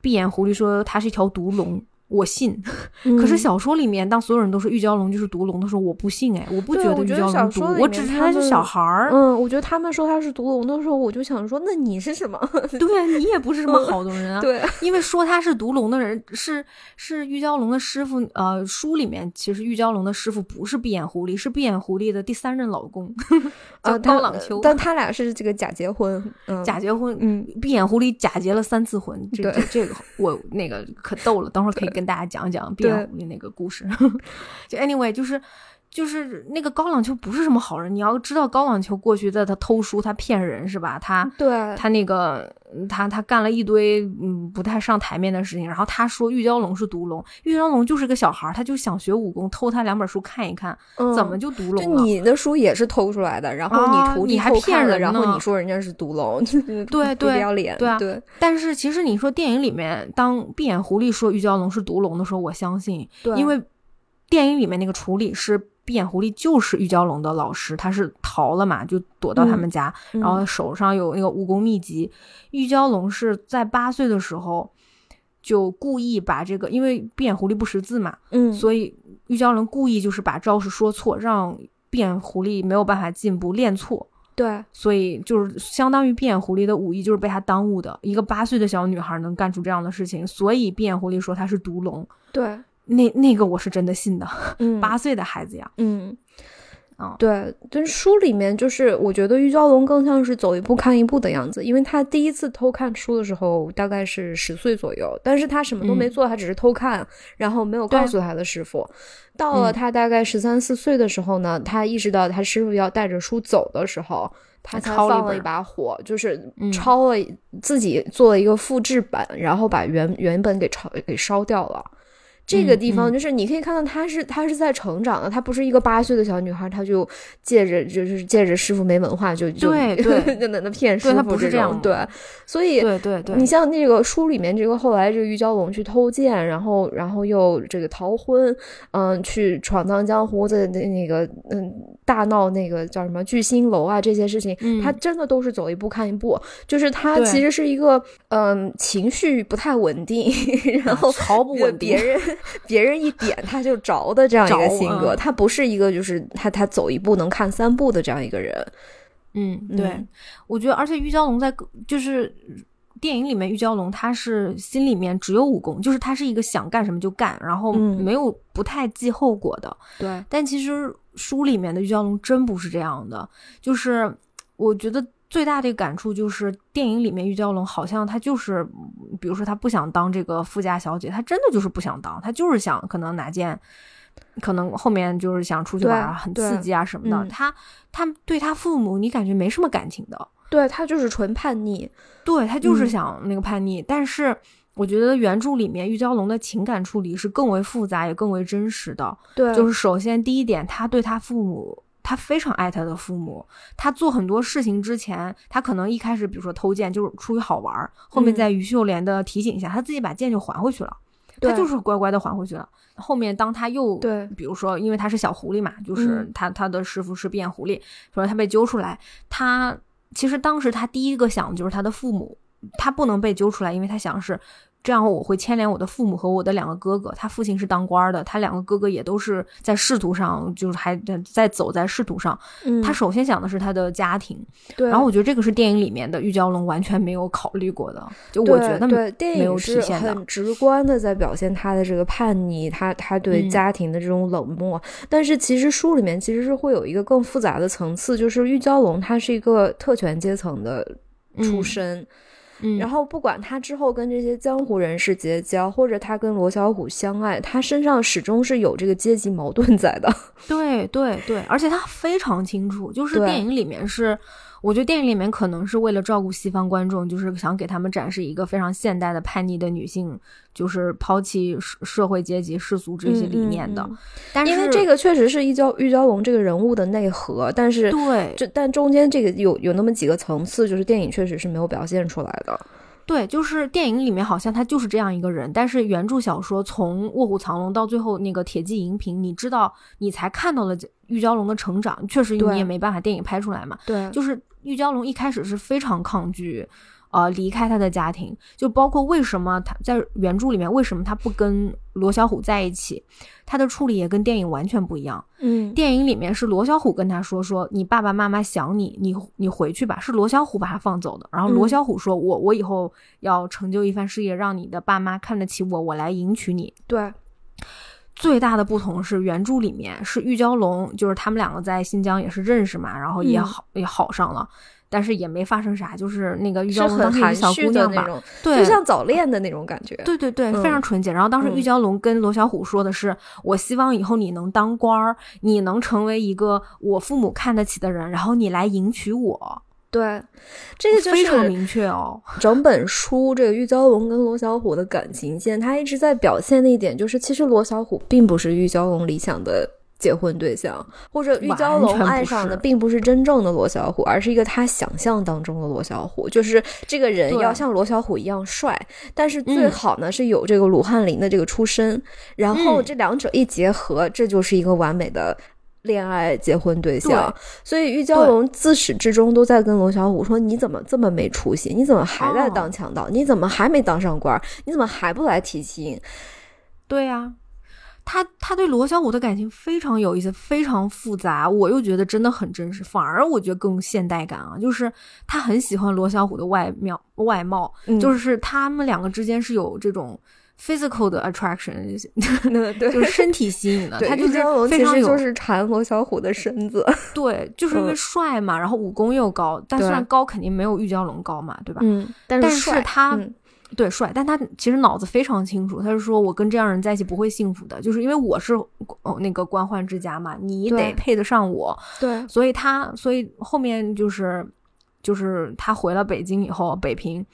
闭眼狐狸说他是一条毒龙，我信。可是嗯小说里面，当所有人都说玉娇龙就是毒龙的时候，我不信哎，我不觉得玉娇龙毒我只是他是小孩儿。嗯，我觉得他们说他是毒龙的时候，我就想说，那你是什么？对啊，你也不是什么好的人啊。对，因为说他是毒龙的人是是玉娇龙的师傅，呃，书里面其实玉娇龙的师傅不是闭眼狐狸，是闭眼狐狸的第三任老公，叫啊，他高朗秋。但他俩是这个假结婚，嗯，假结婚，嗯，闭眼狐狸假结了三次婚，这这个我那个可逗了，等会儿可以跟大家讲讲闭眼狐狸那个故事。就 anyway，就是就是那个高朗秋不是什么好人，你要知道高朗秋过去在他偷书，他骗人是吧？他对，他那个他他干了一堆嗯不太上台面的事情，然后他说玉娇龙是毒龙，玉娇龙就是个小孩儿，他就想学武功，偷他两本书看一看，嗯怎么就毒龙了？你的书也是偷出来的，然后啊你徒弟你还骗人然后你说人家是毒龙，对不对要脸，对啊对，但是其实你说电影里面，当闭眼狐狸说玉娇龙是毒龙的时候，我相信，对因为电影里面那个处理是闭眼狐狸就是玉娇龙的老师，他是逃了嘛，就躲到他们家，嗯然后手上有那个武功秘籍。玉娇龙是在八岁的时候就故意把这个，因为闭眼狐狸不识字嘛，嗯，所以玉娇龙故意就是把招式说错，让闭眼狐狸没有办法进步，练错。对，所以就是相当于闭眼狐狸的武艺就是被他耽误的。一个八岁的小女孩能干出这样的事情，所以闭眼狐狸说她是毒龙。对，那那个我是真的信的。嗯，八岁的孩子呀，嗯。啊，对，但书里面就是我觉得玉娇龙更像是走一步看一步的样子，因为他第一次偷看书的时候大概是十岁左右，但是他什么都没做，他只是偷看，然后没有告诉他的师傅。到了他大概十三四岁的时候呢，他意识到他师傅要带着书走的时候，他才放了一把火，就是抄了自己做了一个复制版，然后把原原本给抄给烧掉了。这个地方就是你可以看到，她是她是在成长的，她不是一个八岁的小女孩，她就借着就是借着师傅没文化就就对 对。就在那骗师傅不是这样对，所以对对对，你像那个书里面这个后来这个玉娇龙去偷剑，然后然后又这个逃婚，嗯，去闯荡江湖的那那个嗯大闹那个叫什么聚星楼啊这些事情，她真的都是走一步看一步，就是她其实是一个嗯情绪不太稳定，然后毫不稳定，别人。别人一点他就着的这样一个性格，他不是一个就是他他走一步能看三步的这样一个人。嗯，对，我觉得，而且玉娇龙在就是电影里面，玉娇龙他是心里面只有武功，就是他是一个想干什么就干，然后没有不太计后果的。对，但其实书里面的玉娇龙真不是这样的，就是我觉得。最大的感触就是电影里面玉娇龙好像她就是，比如说她不想当这个富家小姐，她真的就是不想当，她就是想可能哪件，可能后面就是想出去玩很刺激啊什么的。她她对她父母你感觉没什么感情的，对她就是纯叛逆，对她就是想那个叛逆。但是我觉得原著里面玉娇龙的情感处理是更为复杂也更为真实的。对，就是首先第一点，她对她父母。他非常爱他的父母，他做很多事情之前，他可能一开始，比如说偷剑，就是出于好玩后面在于秀莲的提醒下，他自己把剑就还回去了，他就是乖乖的还回去了。后面当他又对，比如说，因为他是小狐狸嘛，就是他他的师傅是变狐狸，说他被揪出来，他其实当时他第一个想的就是他的父母，他不能被揪出来，因为他想是。这样我会牵连我的父母和我的两个哥哥。他父亲是当官的，他两个哥哥也都是在仕途上，就是还在走在仕途上。他首先想的是他的家庭。对。然后我觉得这个是电影里面的玉娇龙完全没有考虑过的。就我觉得对电影是很直观的在表现他的这个叛逆，他他对家庭的这种冷漠。但是其实书里面其实是会有一个更复杂的层次，就是玉娇龙他是一个特权阶层的出身。然后不管他之后跟这些江湖人士结交，或者他跟罗小虎相爱，他身上始终是有这个阶级矛盾在的。对对对，而且他非常清楚，就是电影里面是。我觉得电影里面可能是为了照顾西方观众，就是想给他们展示一个非常现代的叛逆的女性，就是抛弃社社会阶级世俗这些理念的。但是因为这个确实是玉娇玉娇龙这个人物的内核，但是对，这但中间这个有有那么几个层次，就是电影确实是没有表现出来的。对，就是电影里面好像他就是这样一个人，但是原著小说从《卧虎藏龙》到最后那个铁骑银屏，你知道，你才看到了玉娇龙的成长。确实，你也没办法，电影拍出来嘛。对，就是玉娇龙一开始是非常抗拒。呃，离开他的家庭，就包括为什么他在原著里面为什么他不跟罗小虎在一起，他的处理也跟电影完全不一样。嗯，电影里面是罗小虎跟他说说你爸爸妈妈想你，你你回去吧，是罗小虎把他放走的。然后罗小虎说，我我以后要成就一番事业，让你的爸妈看得起我，我来迎娶你。对，最大的不同是原著里面是玉娇龙，就是他们两个在新疆也是认识嘛，然后也好也好上了。但是也没发生啥，就是那个玉娇龙当时小姑娘吧，对，就像早恋的那种感觉。对对对，非常纯洁。然后当时玉娇龙跟罗小虎说的是：“我希望以后你能当官儿，你能成为一个我父母看得起的人，然后你来迎娶我。”对，这个就是非常明确哦。整本书这个玉娇龙跟罗小虎的感情线，他一直在表现的一点就是，其实罗小虎并不是玉娇龙理想的。结婚对象，或者玉娇龙爱上的并不是真正的罗小虎，而是一个他想象当中的罗小虎。就是这个人要像罗小虎一样帅，但是最好呢是有这个鲁汉林的这个出身，然后这两者一结合，这就是一个完美的恋爱结婚对象，所以玉娇龙自始至终都在跟罗小虎说：“你怎么这么没出息？你怎么还在当强盗？你怎么还没当上官？你怎么还不来提亲？”对呀。他他对罗小虎的感情非常有意思，非常复杂，我又觉得真的很真实，反而我觉得更现代感啊。就是他很喜欢罗小虎的外貌，外貌，就是他们两个之间是有这种 physical 的 attraction，对，就是身体吸引的。他就是非常就是馋罗小虎的身子，对，就是因为帅嘛，然后武功又高，但虽然高肯定没有玉娇龙高嘛，对吧？嗯，但是他。对，帅，但他其实脑子非常清楚。他是说我跟这样人在一起不会幸福的，就是因为我是哦那个官宦之家嘛，你得配得上我。对，所以他，所以后面就是，就是他回了北京以后，北平。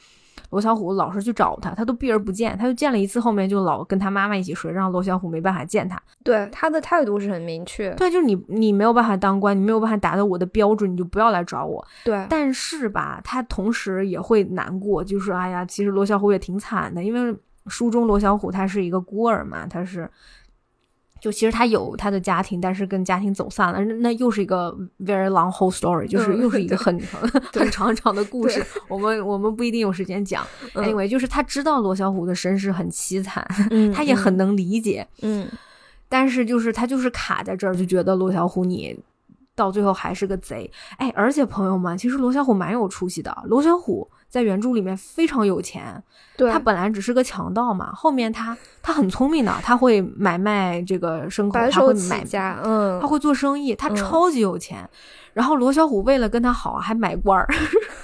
罗小虎老是去找他，他都避而不见。他就见了一次，后面就老跟他妈妈一起睡，让罗小虎没办法见他。对他的态度是很明确。对，就是你，你没有办法当官，你没有办法达到我的标准，你就不要来找我。对。但是吧，他同时也会难过，就是哎呀，其实罗小虎也挺惨的，因为书中罗小虎他是一个孤儿嘛，他是。就其实他有他的家庭，但是跟家庭走散了，那又是一个 very long whole story，就是又是一个很 很长长的故事。我们我们不一定有时间讲。Anyway，就是他知道罗小虎的身世很凄惨，他也很能理解。嗯，但是就是他就是卡在这儿，就觉得罗小虎你到最后还是个贼。哎，而且朋友们，其实罗小虎蛮有出息的。罗小虎。在原著里面非常有钱，他本来只是个强盗嘛，后面他他很聪明的，他会买卖这个牲口，他会买家，嗯，他会做生意，他超级有钱。然后罗小虎为了跟他好，还买官儿，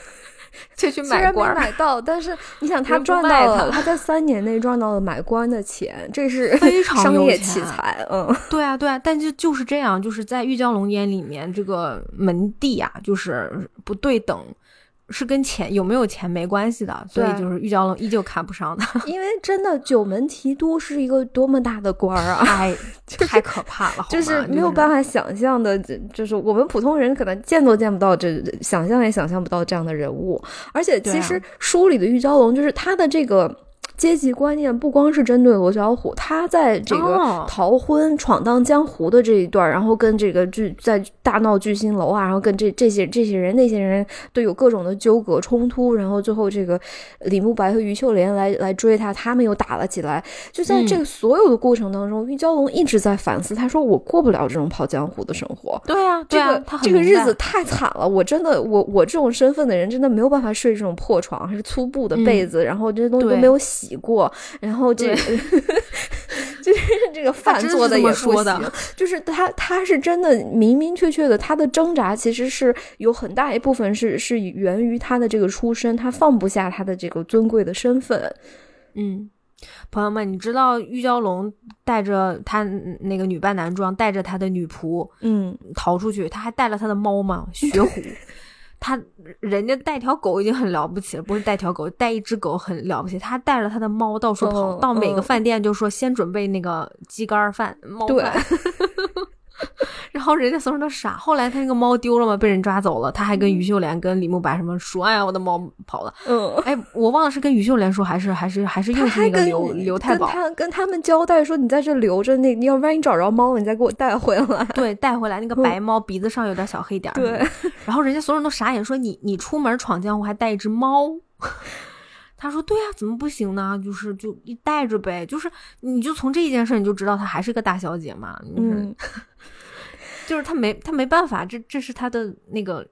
就去买官。虽然没买到，但是你想他赚到了，他在三年内赚到了买官的钱，这是非常商业奇才，嗯，对啊，对啊，但就就是这样，就是在玉娇龙眼里面，这个门第啊，就是不对等。是跟钱有没有钱没关系的，所以就是玉娇龙依旧看不上他。因为真的九门提督是一个多么大的官儿啊，太太可怕了，就是没有办法想象的，就是我们普通人可能见都见不到，这想象也想象不到这样的人物。而且其实书里的玉娇龙，就是他的这个。阶级观念不光是针对罗小虎，他在这个逃婚、闯荡江湖的这一段，然后跟这个巨在大闹巨星楼啊，然后跟这这些这些人那些人都有各种的纠葛冲突，然后最后这个李慕白和于秀莲来来追他，他们又打了起来。就在这个所有的过程当中，玉娇龙一直在反思，他说：“我过不了这种跑江湖的生活。”对啊，这个这个日子太惨了，我真的我我这种身份的人真的没有办法睡这种破床，还是粗布的被子，然后这些东西都没有洗。洗过，然后这个 就是这个饭做的也不行，就是他他是真的明明确确的，他的挣扎其实是有很大一部分是是源于他的这个出身，他放不下他的这个尊贵的身份。嗯，朋友们，你知道玉娇龙带着他那个女扮男装，带着他的女仆，嗯，逃出去，他还带了他的猫嘛？雪虎。他人家带条狗已经很了不起了，不是带条狗，带一只狗很了不起。他带着他的猫到处跑，到每个饭店就说先准备那个鸡肝饭、猫饭。然后人家所有人都傻。后来他那个猫丢了嘛，被人抓走了。他还跟于秀莲、跟李慕白什么说：“哎呀，我的猫跑了。”嗯，哎，我忘了是跟于秀莲说，还是还是还是又是那个刘刘太保。他跟他们交代说：“你在这留着，那你要万一找着猫了，你再给我带回来。”对，带回来那个白猫鼻子上有点小黑点。对。然后人家所有人都傻眼，说：“你你出门闯江湖还带一只猫？” 他说：“对呀，怎么不行呢？就是就一带着呗，就是你就从这一件事你就知道她还是个大小姐嘛。”嗯。就是他没他没办法，这这是他的那个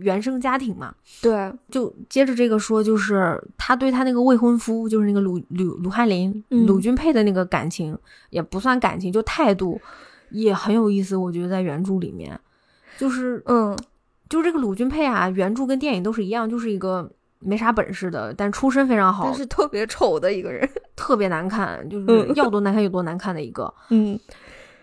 原生家庭嘛。对，就接着这个说，就是他对他那个未婚夫，就是那个鲁鲁鲁汉林鲁俊佩的那个感情，也不算感情，就态度也很有意思。我觉得在原著里面，就是嗯，就是这个鲁俊佩啊，原著跟电影都是一样，就是一个没啥本事的，但出身非常好，但是特别丑的一个人，特别难看，就是要多难看有多难看的一个，嗯。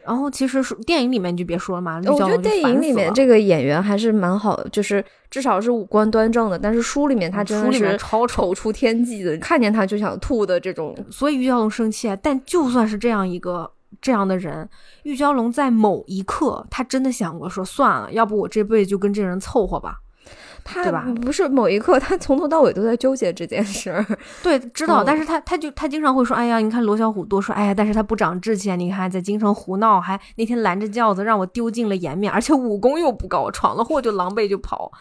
然后其实电影里面你就别说了嘛，我觉得电影里面这个演员还是蛮好的，就是至少是五官端正的。但是书里面他真的是超丑出天际的，看见他就想吐的这种。所以玉娇龙生气啊！但就算是这样一个这样的人，玉娇龙在某一刻他真的想过说算了，要不我这辈子就跟这人凑合吧。他不是某一刻，他从头到尾都在纠结这件事儿。对，知道，但是他他就他经常会说：“哎呀，你看罗小虎多帅，哎呀，但是他不长志气啊！你看在京城胡闹，还那天拦着轿子让我丢尽了颜面，而且武功又不高，闯了祸就狼狈就跑。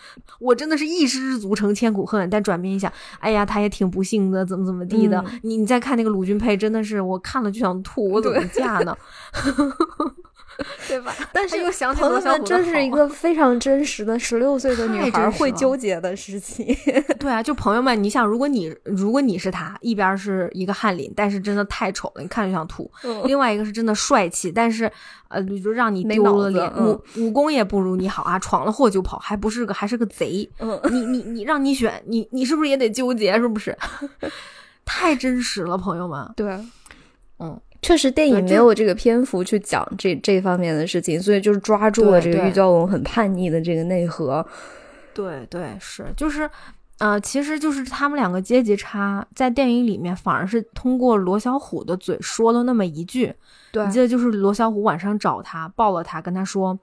我真的是一失足成千古恨。但转变一下，哎呀，他也挺不幸的，怎么怎么地的。你你再看那个鲁俊佩，真的是我看了就想吐，我怎么嫁呢？” 对吧？但是又想起朋友们，这是一个非常真实的十六岁的女孩会纠结的事情。对啊，就朋友们，你想，如果你如果你是他，一边是一个翰林，但是真的太丑了，你看就想吐；另外一个是真的帅气，但是呃，就让你丢了脸，武武功也不如你好啊，闯了祸就跑，还不是个还是个贼。嗯，你你你让你选，你你是不是也得纠结？是不是？太真实了，朋友们。对，嗯。确实，电影没有这个篇幅去讲这这方面的事情，所以就是抓住了这个玉娇龙很叛逆的这个内核。对对，是就是，呃，其实就是他们两个阶级差，在电影里面反而是通过罗小虎的嘴说了那么一句。对，你记得就是罗小虎晚上找他抱了他，跟他说：“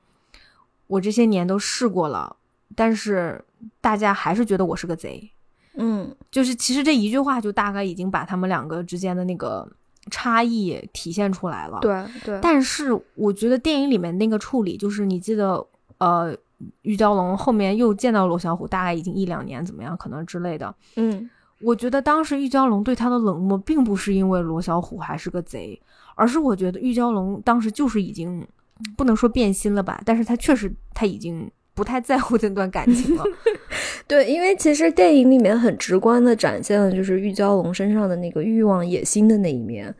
我这些年都试过了，但是大家还是觉得我是个贼。”嗯，就是其实这一句话就大概已经把他们两个之间的那个。差异体现出来了，对对，但是我觉得电影里面那个处理，就是你记得，呃，玉娇龙后面又见到罗小虎，大概已经一两年，怎么样，可能之类的。嗯，我觉得当时玉娇龙对他的冷漠，并不是因为罗小虎还是个贼，而是我觉得玉娇龙当时就是已经不能说变心了吧，但是他确实他已经。不太在乎这段感情了，对，因为其实电影里面很直观的展现了就是玉娇龙身上的那个欲望、野心的那一面。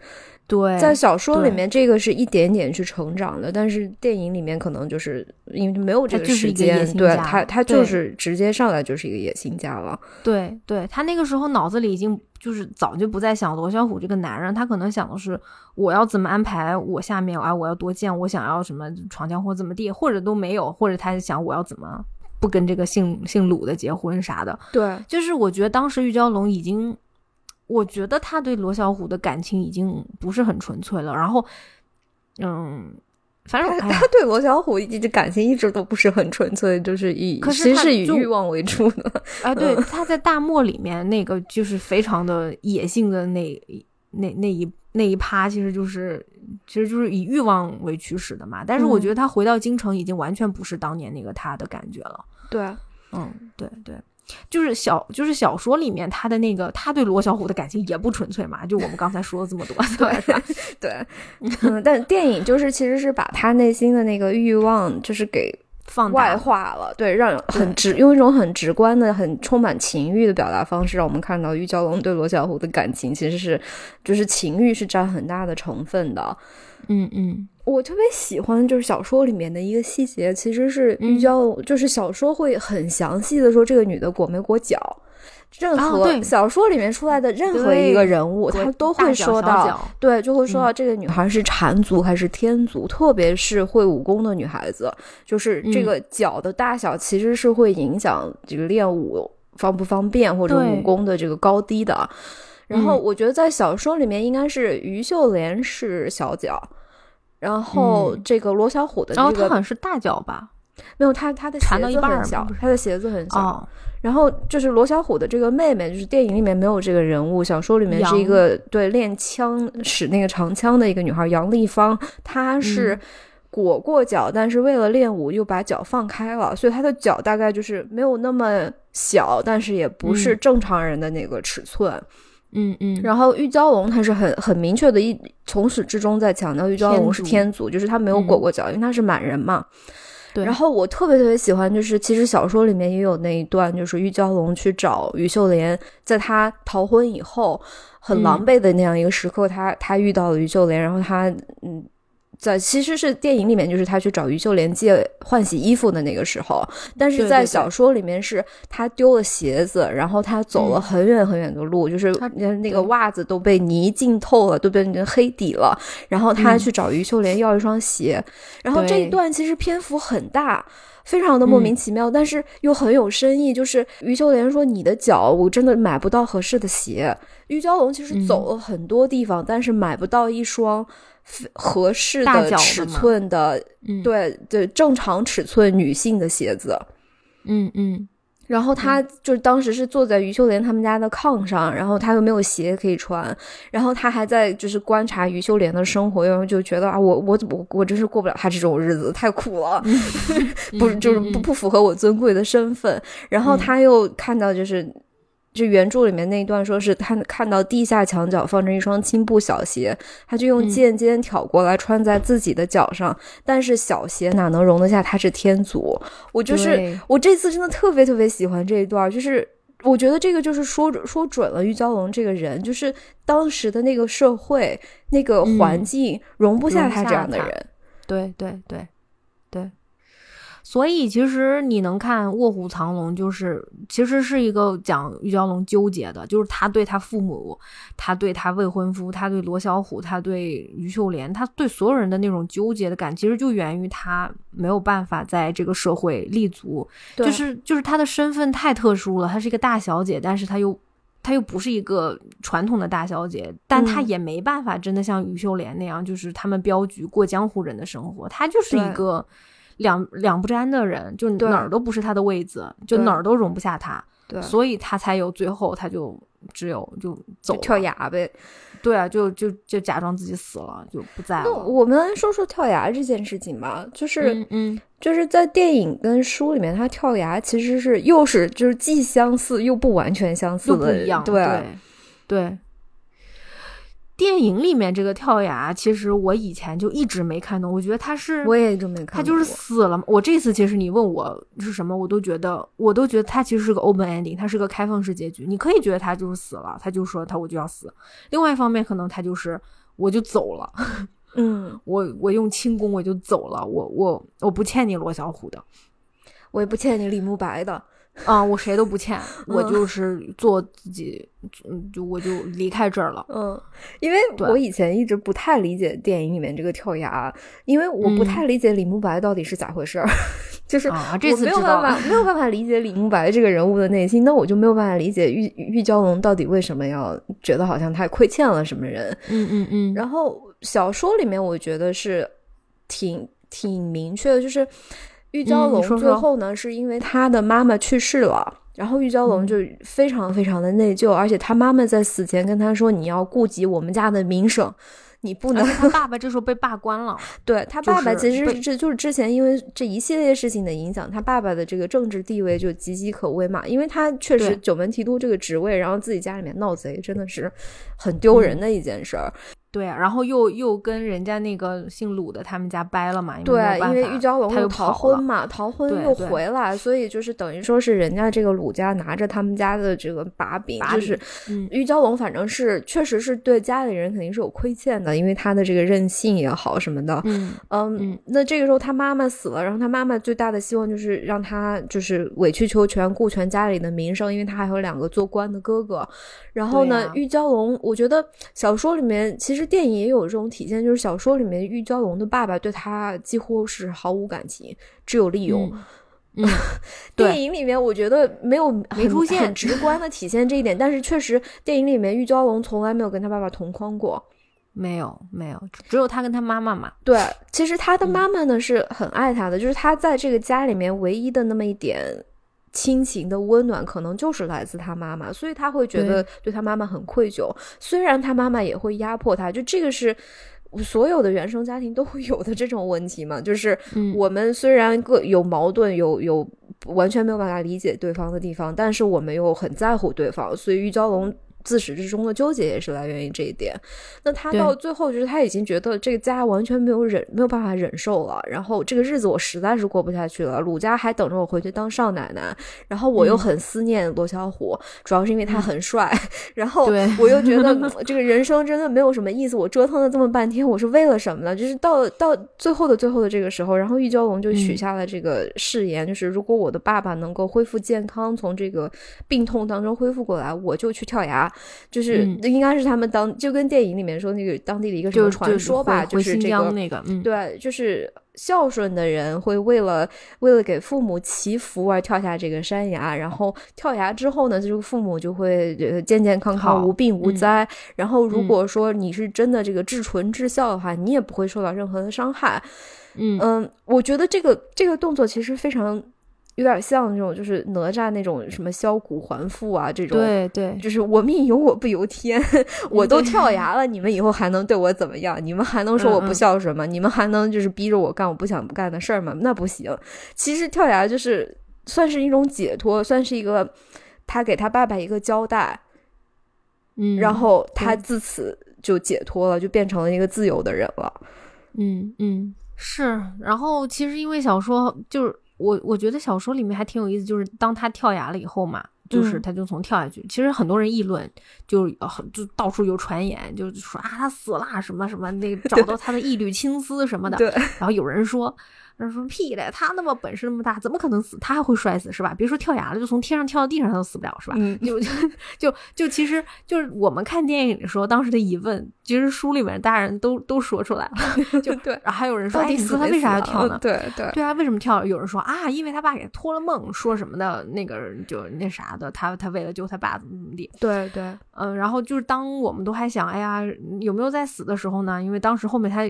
对，在小说里面，这个是一点点去成长的，但是电影里面可能就是因为没有这个时间，对他，他就是直接上来就是一个野心家了。对，对他那个时候脑子里已经就是早就不再想罗小虎这个男人，他可能想的是我要怎么安排我下面啊，我要多见，我想要什么闯江湖怎么地，或者都没有，或者他想我要怎么不跟这个姓姓鲁的结婚啥的。对，就是我觉得当时玉娇龙已经。我觉得他对罗小虎的感情已经不是很纯粹了，然后，嗯，反正他对罗小虎的感情一直都不是很纯粹，就是以其实是以欲望为主的。哎，对，他在大漠里面那个就是非常的野性的那那那一那一趴，其实就是其实就是以欲望为驱使的嘛。但是我觉得他回到京城已经完全不是当年那个他的感觉了。对，嗯，对对。就是小，就是小说里面他的那个，他对罗小虎的感情也不纯粹嘛。就我们刚才说了这么多，对对，嗯，但电影就是其实是把他内心的那个欲望，就是给放外化了，对，让很直，用一种很直观的、很充满情欲的表达方式，让我们看到玉娇龙对罗小虎的感情其实是，就是情欲是占很大的成分的。嗯嗯。我特别喜欢就是小说里面的一个细节，其实是玉娇，就是小说会很详细的说这个女的裹没裹脚，任何小说里面出来的任何一个人物，他都会说到，对，就会说到这个女孩是缠足还是天足，特别是会武功的女孩子，就是这个脚的大小其实是会影响这个练武方不方便或者武功的这个高低的。然后我觉得在小说里面应该是于秀莲是小脚。然后这个罗小虎的这个，他好像是大脚吧？没有，他他的鞋子很小，他的鞋子很小。然后就是罗小虎的这个妹妹，就是电影里面没有这个人物，小说里面是一个对练枪使那个长枪的一个女孩杨丽芳，她是裹过脚，但是为了练武又把脚放开了，所以她的脚大概就是没有那么小，但是也不是正常人的那个尺寸。嗯嗯嗯，然后玉娇龙他是很很明确的，一从始至终在强调玉娇龙是天族，就是他没有裹过脚，因为他是满人嘛。对。然后我特别特别喜欢，就是其实小说里面也有那一段，就是玉娇龙去找于秀莲，在他逃婚以后很狼狈的那样一个时刻，他他遇到了于秀莲，然后他嗯。在其实是电影里面，就是他去找于秀莲借换洗衣服的那个时候，但是在小说里面是他丢了鞋子，然后他走了很远很远的路，就是那个袜子都被泥浸透了，都变成黑底了，然后他去找于秀莲要一双鞋，然后这一段其实篇幅很大，非常的莫名其妙，但是又很有深意，就是于秀莲说你的脚我真的买不到合适的鞋，玉娇龙其实走了很多地方，但是买不到一双。合适的尺寸的，对对，正常尺寸女性的鞋子，嗯嗯，然后他就是当时是坐在于秀莲他们家的炕上，然后他又没有鞋可以穿，然后他还在就是观察于秀莲的生活，然后就觉得啊，我我我我真是过不了他这种日子，太苦了，不就是不不符合我尊贵的身份。然后他又看到就是。就原著里面那一段，说是他看到地下墙角放着一双青布小鞋，他就用剑尖挑过来穿在自己的脚上。但是小鞋哪能容得下他是天族？我就是我这次真的特别特别喜欢这一段，就是我觉得这个就是说说准了玉娇龙这个人，就是当时的那个社会那个环境容不下他这样的人。对对对对。所以其实你能看《卧虎藏龙》，就是其实是一个讲玉娇龙纠结的，就是他对他父母，他对他未婚夫，他对罗小虎，他对于秀莲，他对所有人的那种纠结的感，其实就源于他没有办法在这个社会立足，就是就是他的身份太特殊了，她是一个大小姐，但是他又她又不是一个传统的大小姐，但她也没办法真的像于秀莲那样，就是他们镖局过江湖人的生活，她就是一个。两两不沾的人，就哪儿都不是他的位子，就哪儿都容不下他，对，所以他才有最后，他就只有就走跳崖呗，对啊，就就就假装自己死了，就不在了。我们来说说跳崖这件事情吧，就是嗯，就是在电影跟书里面，他跳崖其实是又是就是既相似又不完全相似的，不一样，对对。电影里面这个跳崖，其实我以前就一直没看懂。我觉得他是，我也一直没看。他就是死了。我这次其实你问我是什么，我都觉得，我都觉得他其实是个 open ending，他是个开放式结局。你可以觉得他就是死了，他就说他我就要死。另外一方面，可能他就是我就走了。嗯，我我用轻功我就走了。我我我不欠你罗小虎的，我也不欠你李慕白的。啊，我谁都不欠，我就是做自己，嗯，就我就离开这儿了。嗯，因为我以前一直不太理解电影里面这个跳崖，因为我不太理解李慕白到底是咋回事儿，就是我没有办法没有办法理解李慕白这个人物的内心，那我就没有办法理解玉玉娇龙到底为什么要觉得好像他亏欠了什么人。嗯嗯嗯。然后小说里面我觉得是挺挺明确的，就是。玉娇龙最后呢，是因为他的妈妈去世了，然后玉娇龙就非常非常的内疚，而且他妈妈在死前跟他说：“你要顾及我们家的名声，你不能。”他爸爸这时候被罢官了，对他爸爸其实这就是之前因为这一系列事情的影响，他爸爸的这个政治地位就岌岌可危嘛，因为他确实九门提督这个职位，然后自己家里面闹贼，真的是很丢人的一件事儿。对，然后又又跟人家那个姓鲁的他们家掰了嘛？对，因为玉娇龙又逃婚嘛，逃婚又回来，所以就是等于说是人家这个鲁家拿着他们家的这个把柄，就是玉娇龙反正是确实是对家里人肯定是有亏欠的，因为他的这个任性也好什么的。嗯嗯，那这个时候他妈妈死了，然后他妈妈最大的希望就是让他就是委曲求全，顾全家里的名声，因为他还有两个做官的哥哥。然后呢，玉娇龙，我觉得小说里面其实。实电影也有这种体现，就是小说里面玉娇龙的爸爸对他几乎是毫无感情，只有利用。嗯，电影里面我觉得没有没出现很直观的体现这一点，但是确实电影里面玉娇龙从来没有跟他爸爸同框过，没有没有，只有他跟他妈妈嘛。对，其实他的妈妈呢是很爱他的，就是他在这个家里面唯一的那么一点。亲情的温暖可能就是来自他妈妈，所以他会觉得对他妈妈很愧疚。虽然他妈妈也会压迫他，就这个是所有的原生家庭都会有的这种问题嘛。就是我们虽然各有矛盾，有有完全没有办法理解对方的地方，但是我们又很在乎对方。所以玉娇龙。自始至终的纠结也是来源于这一点。那他到最后就是他已经觉得这个家完全没有忍没有办法忍受了，然后这个日子我实在是过不下去了。鲁家还等着我回去当少奶奶，然后我又很思念罗小虎，主要是因为他很帅。然后我又觉得 这个人生真的没有什么意思，我折腾了这么半天，我是为了什么呢？就是到到最后的最后的这个时候，然后玉娇龙就许下了这个誓言，就是如果我的爸爸能够恢复健康，从这个病痛当中恢复过来，我就去跳崖。就是应该是他们当就跟电影里面说那个当地的一个什么传说吧，就是这个那个，嗯，对，就是孝顺的人会为了为了给父母祈福而跳下这个山崖，然后跳崖之后呢，就是父母就会健健康康、无病无灾。然后如果说你是真的这个至纯至孝的话，你也不会受到任何的伤害。嗯嗯，我觉得这个这个动作其实非常。有点像那种就是哪吒那种什么削骨还父啊这种，对对，就是我命由我不由天，我都跳崖了，你们以后还能对我怎么样？你们还能说我不孝顺吗？你们还能就是逼着我干我不想不干的事儿吗？那不行。其实跳崖就是算是一种解脱，算是一个他给他爸爸一个交代，嗯，然后他自此就解脱了，就变成了一个自由的人了。嗯嗯，是。然后其实因为小说就是。我我觉得小说里面还挺有意思，就是当他跳崖了以后嘛，就是他就从跳下去。其实很多人议论，就就到处有传言，就说啊他死了什么什么，那找到他的 一缕青丝什么的。然后有人说。他说屁嘞，他那么本事那么大，怎么可能死？他还会摔死是吧？别说跳崖了，就从天上跳到地上他都死不了是吧？嗯就就就其实就是我们看电影的时候，当时的疑问，其实书里面大人都都说出来了。就对，然后还有人说，哎，死他为啥要跳呢？对对对啊，为什么跳？有人说啊，因为他爸给他托了梦，说什么的，那个就那啥的，他他为了救他爸怎么怎么地。对对，嗯，然后就是当我们都还想，哎呀，有没有在死的时候呢？因为当时后面他。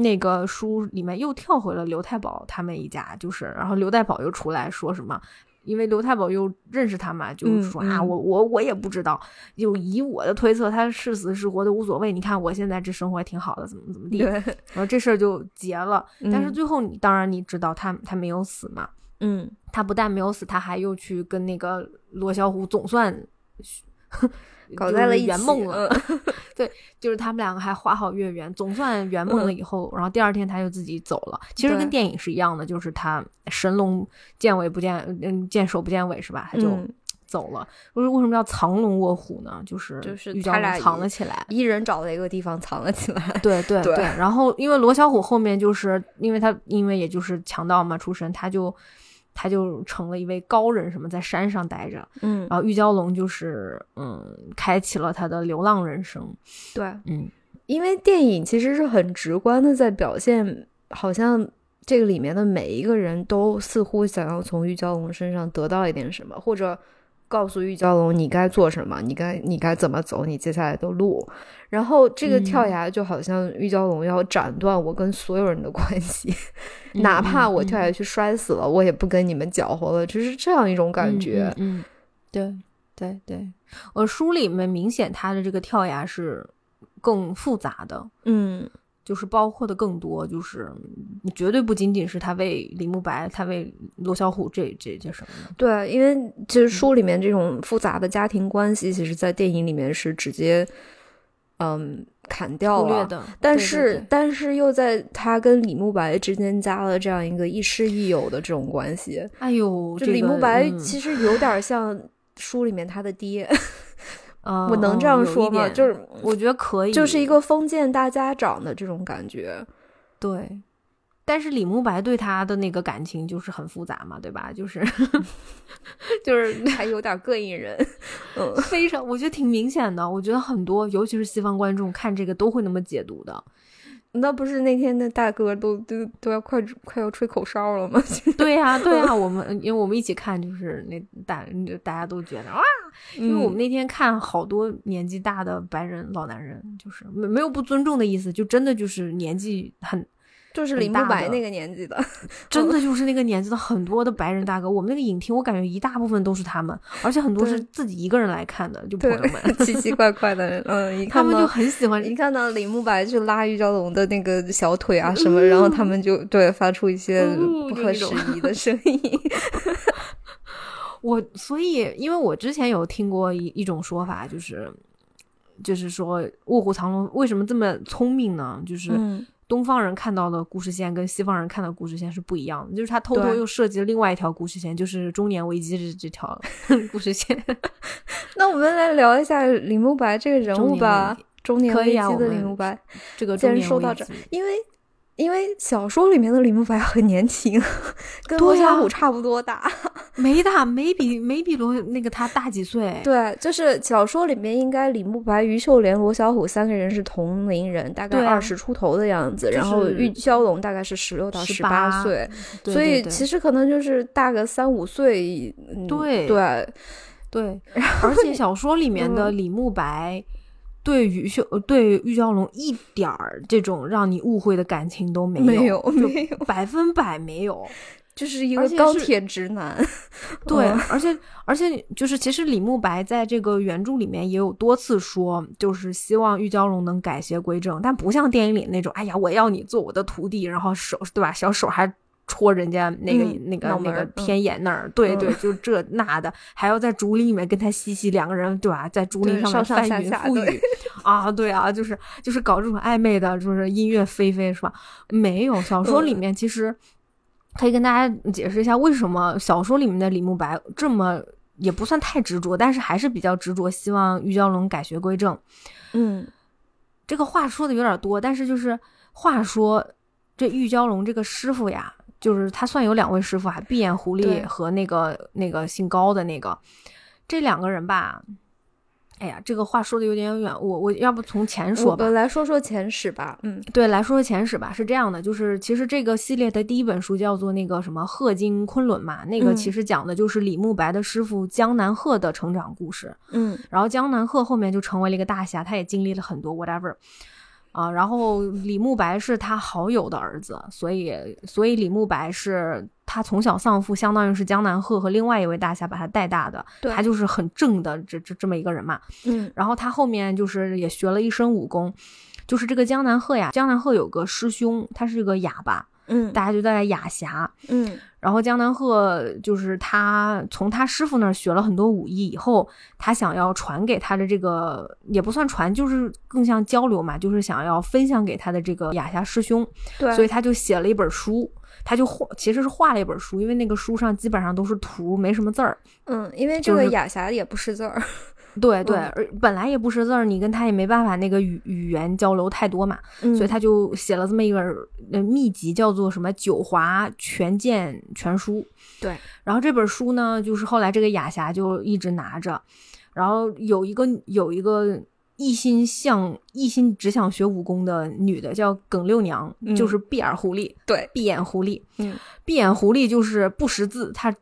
那个书里面又跳回了刘太保他们一家，就是，然后刘太保又出来说什么？因为刘太保又认识他嘛，就说啊，我我我也不知道，就以我的推测，他是死是活都无所谓。你看我现在这生活也挺好的，怎么怎么地，然后这事儿就结了。但是最后你当然你知道他他没有死嘛，嗯，他不但没有死，他还又去跟那个罗小虎总算。搞在了一起圆梦了 对，就是他们两个还花好月圆，总算圆梦了以后，然后第二天他就自己走了。其实跟电影是一样的，就是他神龙见尾不见，嗯，见首不见尾是吧？他就走了。为为什么叫藏龙卧虎呢？就是就是他俩藏了起来，一人找了一个地方藏了起来。对 对对。然后因为罗小虎后面就是因为他因为也就是强盗嘛出身，他就。他就成了一位高人，什么在山上待着，嗯，然后玉娇龙就是嗯，开启了他的流浪人生，对，嗯，因为电影其实是很直观的在表现，好像这个里面的每一个人都似乎想要从玉娇龙身上得到一点什么，或者。告诉玉娇龙你该做什么，你该你该怎么走，你接下来的路。然后这个跳崖就好像玉娇龙要斩断我跟所有人的关系，哪怕我跳下去摔死了，我也不跟你们搅和了，就是这样一种感觉。嗯，对对对，呃，书里面明显他的这个跳崖是更复杂的。嗯。就是包括的更多，就是你绝对不仅仅是他为李慕白，他为罗小虎这这这什么的。对，因为其实书里面这种复杂的家庭关系，其实在电影里面是直接嗯砍掉了的。但是但是又在他跟李慕白之间加了这样一个亦师亦友的这种关系。哎呦，这李慕白其实有点像书里面他的爹。我能这样说吗？就是我觉得可以，就是一个封建大家长的这种感觉。对，但是李慕白对他的那个感情就是很复杂嘛，对吧？就是 就是 还有点膈应人，嗯，非常，我觉得挺明显的。我觉得很多，尤其是西方观众看这个都会那么解读的。那不是那天那大哥都都都要快快要吹口哨了吗？对呀，对呀，我们因为我们一起看，就是那大大家都觉得啊，因为我们那天看好多年纪大的白人老男人，就是没没有不尊重的意思，就真的就是年纪很。就是李慕白那个年纪的，真的就是那个年纪的很多的白人大哥。我们那个影厅，我感觉一大部分都是他们，而且很多是自己一个人来看的，就朋友们 奇奇怪怪的。嗯，他们就很喜欢一看到李慕白去拉玉娇龙的那个小腿啊什么，然后他们就对发出一些不合时宜的声音。我所以，因为我之前有听过一一种说法，就是就是说《卧虎藏龙》为什么这么聪明呢？就是。东方人看到的故事线跟西方人看到故事线是不一样的，就是他偷偷又设计了另外一条故事线，就是中年危机这这条 故事线。那我们来聊一下李慕白这个人物吧，中年危机的李慕白。这个既然说到这，因为。因为小说里面的李慕白很年轻，跟罗小虎差不多大，没大，没比没比罗那个他大几岁。对，就是小说里面应该李慕白、于秀莲、罗小虎三个人是同龄人，大概二十出头的样子。然后玉娇龙大概是十六到十八岁，所以其实可能就是大个三五岁。对对对，而且小说里面的李慕白。对于秀，对玉娇龙一点儿这种让你误会的感情都没有，没有，百分百没有。就是一个钢铁直男。对，而且而且就是其实李慕白在这个原著里面也有多次说，就是希望玉娇龙能改邪归正，但不像电影里那种，哎呀，我要你做我的徒弟，然后手对吧，小手还。戳人家那个那个那个天眼那儿，对对，就这那的，还要在竹林里面跟他嬉戏，两个人对吧，在竹林上面翻云覆雨啊，对啊，就是就是搞这种暧昧的，就是音乐飞飞是吧？没有小说里面其实可以跟大家解释一下，为什么小说里面的李慕白这么也不算太执着，但是还是比较执着，希望玉娇龙改邪归正。嗯，这个话说的有点多，但是就是话说这玉娇龙这个师傅呀。就是他算有两位师傅，啊闭眼狐狸和那个那个姓高的那个，这两个人吧，哎呀，这个话说的有点远，我我要不从前说吧，来说说前史吧，嗯，对，来说说前史吧，是这样的，就是其实这个系列的第一本书叫做那个什么《鹤精昆仑》嘛，那个其实讲的就是李慕白的师傅江南鹤的成长故事，嗯，然后江南鹤后面就成为了一个大侠，他也经历了很多 whatever。啊，然后李慕白是他好友的儿子，所以所以李慕白是他从小丧父，相当于是江南鹤和另外一位大侠把他带大的，他就是很正的这这这么一个人嘛。嗯，然后他后面就是也学了一身武功，就是这个江南鹤呀，江南鹤有个师兄，他是个哑巴。嗯，大家就在雅霞。嗯，然后江南鹤就是他从他师傅那儿学了很多武艺以后，他想要传给他的这个也不算传，就是更像交流嘛，就是想要分享给他的这个雅霞师兄。对，所以他就写了一本书，他就画，其实是画了一本书，因为那个书上基本上都是图，没什么字儿。嗯，因为这个雅霞也不识字儿。对对，而本来也不识字儿，你跟他也没办法那个语语言交流太多嘛，所以他就写了这么一本呃秘籍，叫做什么《九华全剑全书》。对，然后这本书呢，就是后来这个雅霞就一直拿着，然后有一个有一个一心向一心只想学武功的女的叫耿六娘，就是闭眼狐狸，对，闭眼狐狸，嗯，闭眼狐狸就是不识字，她。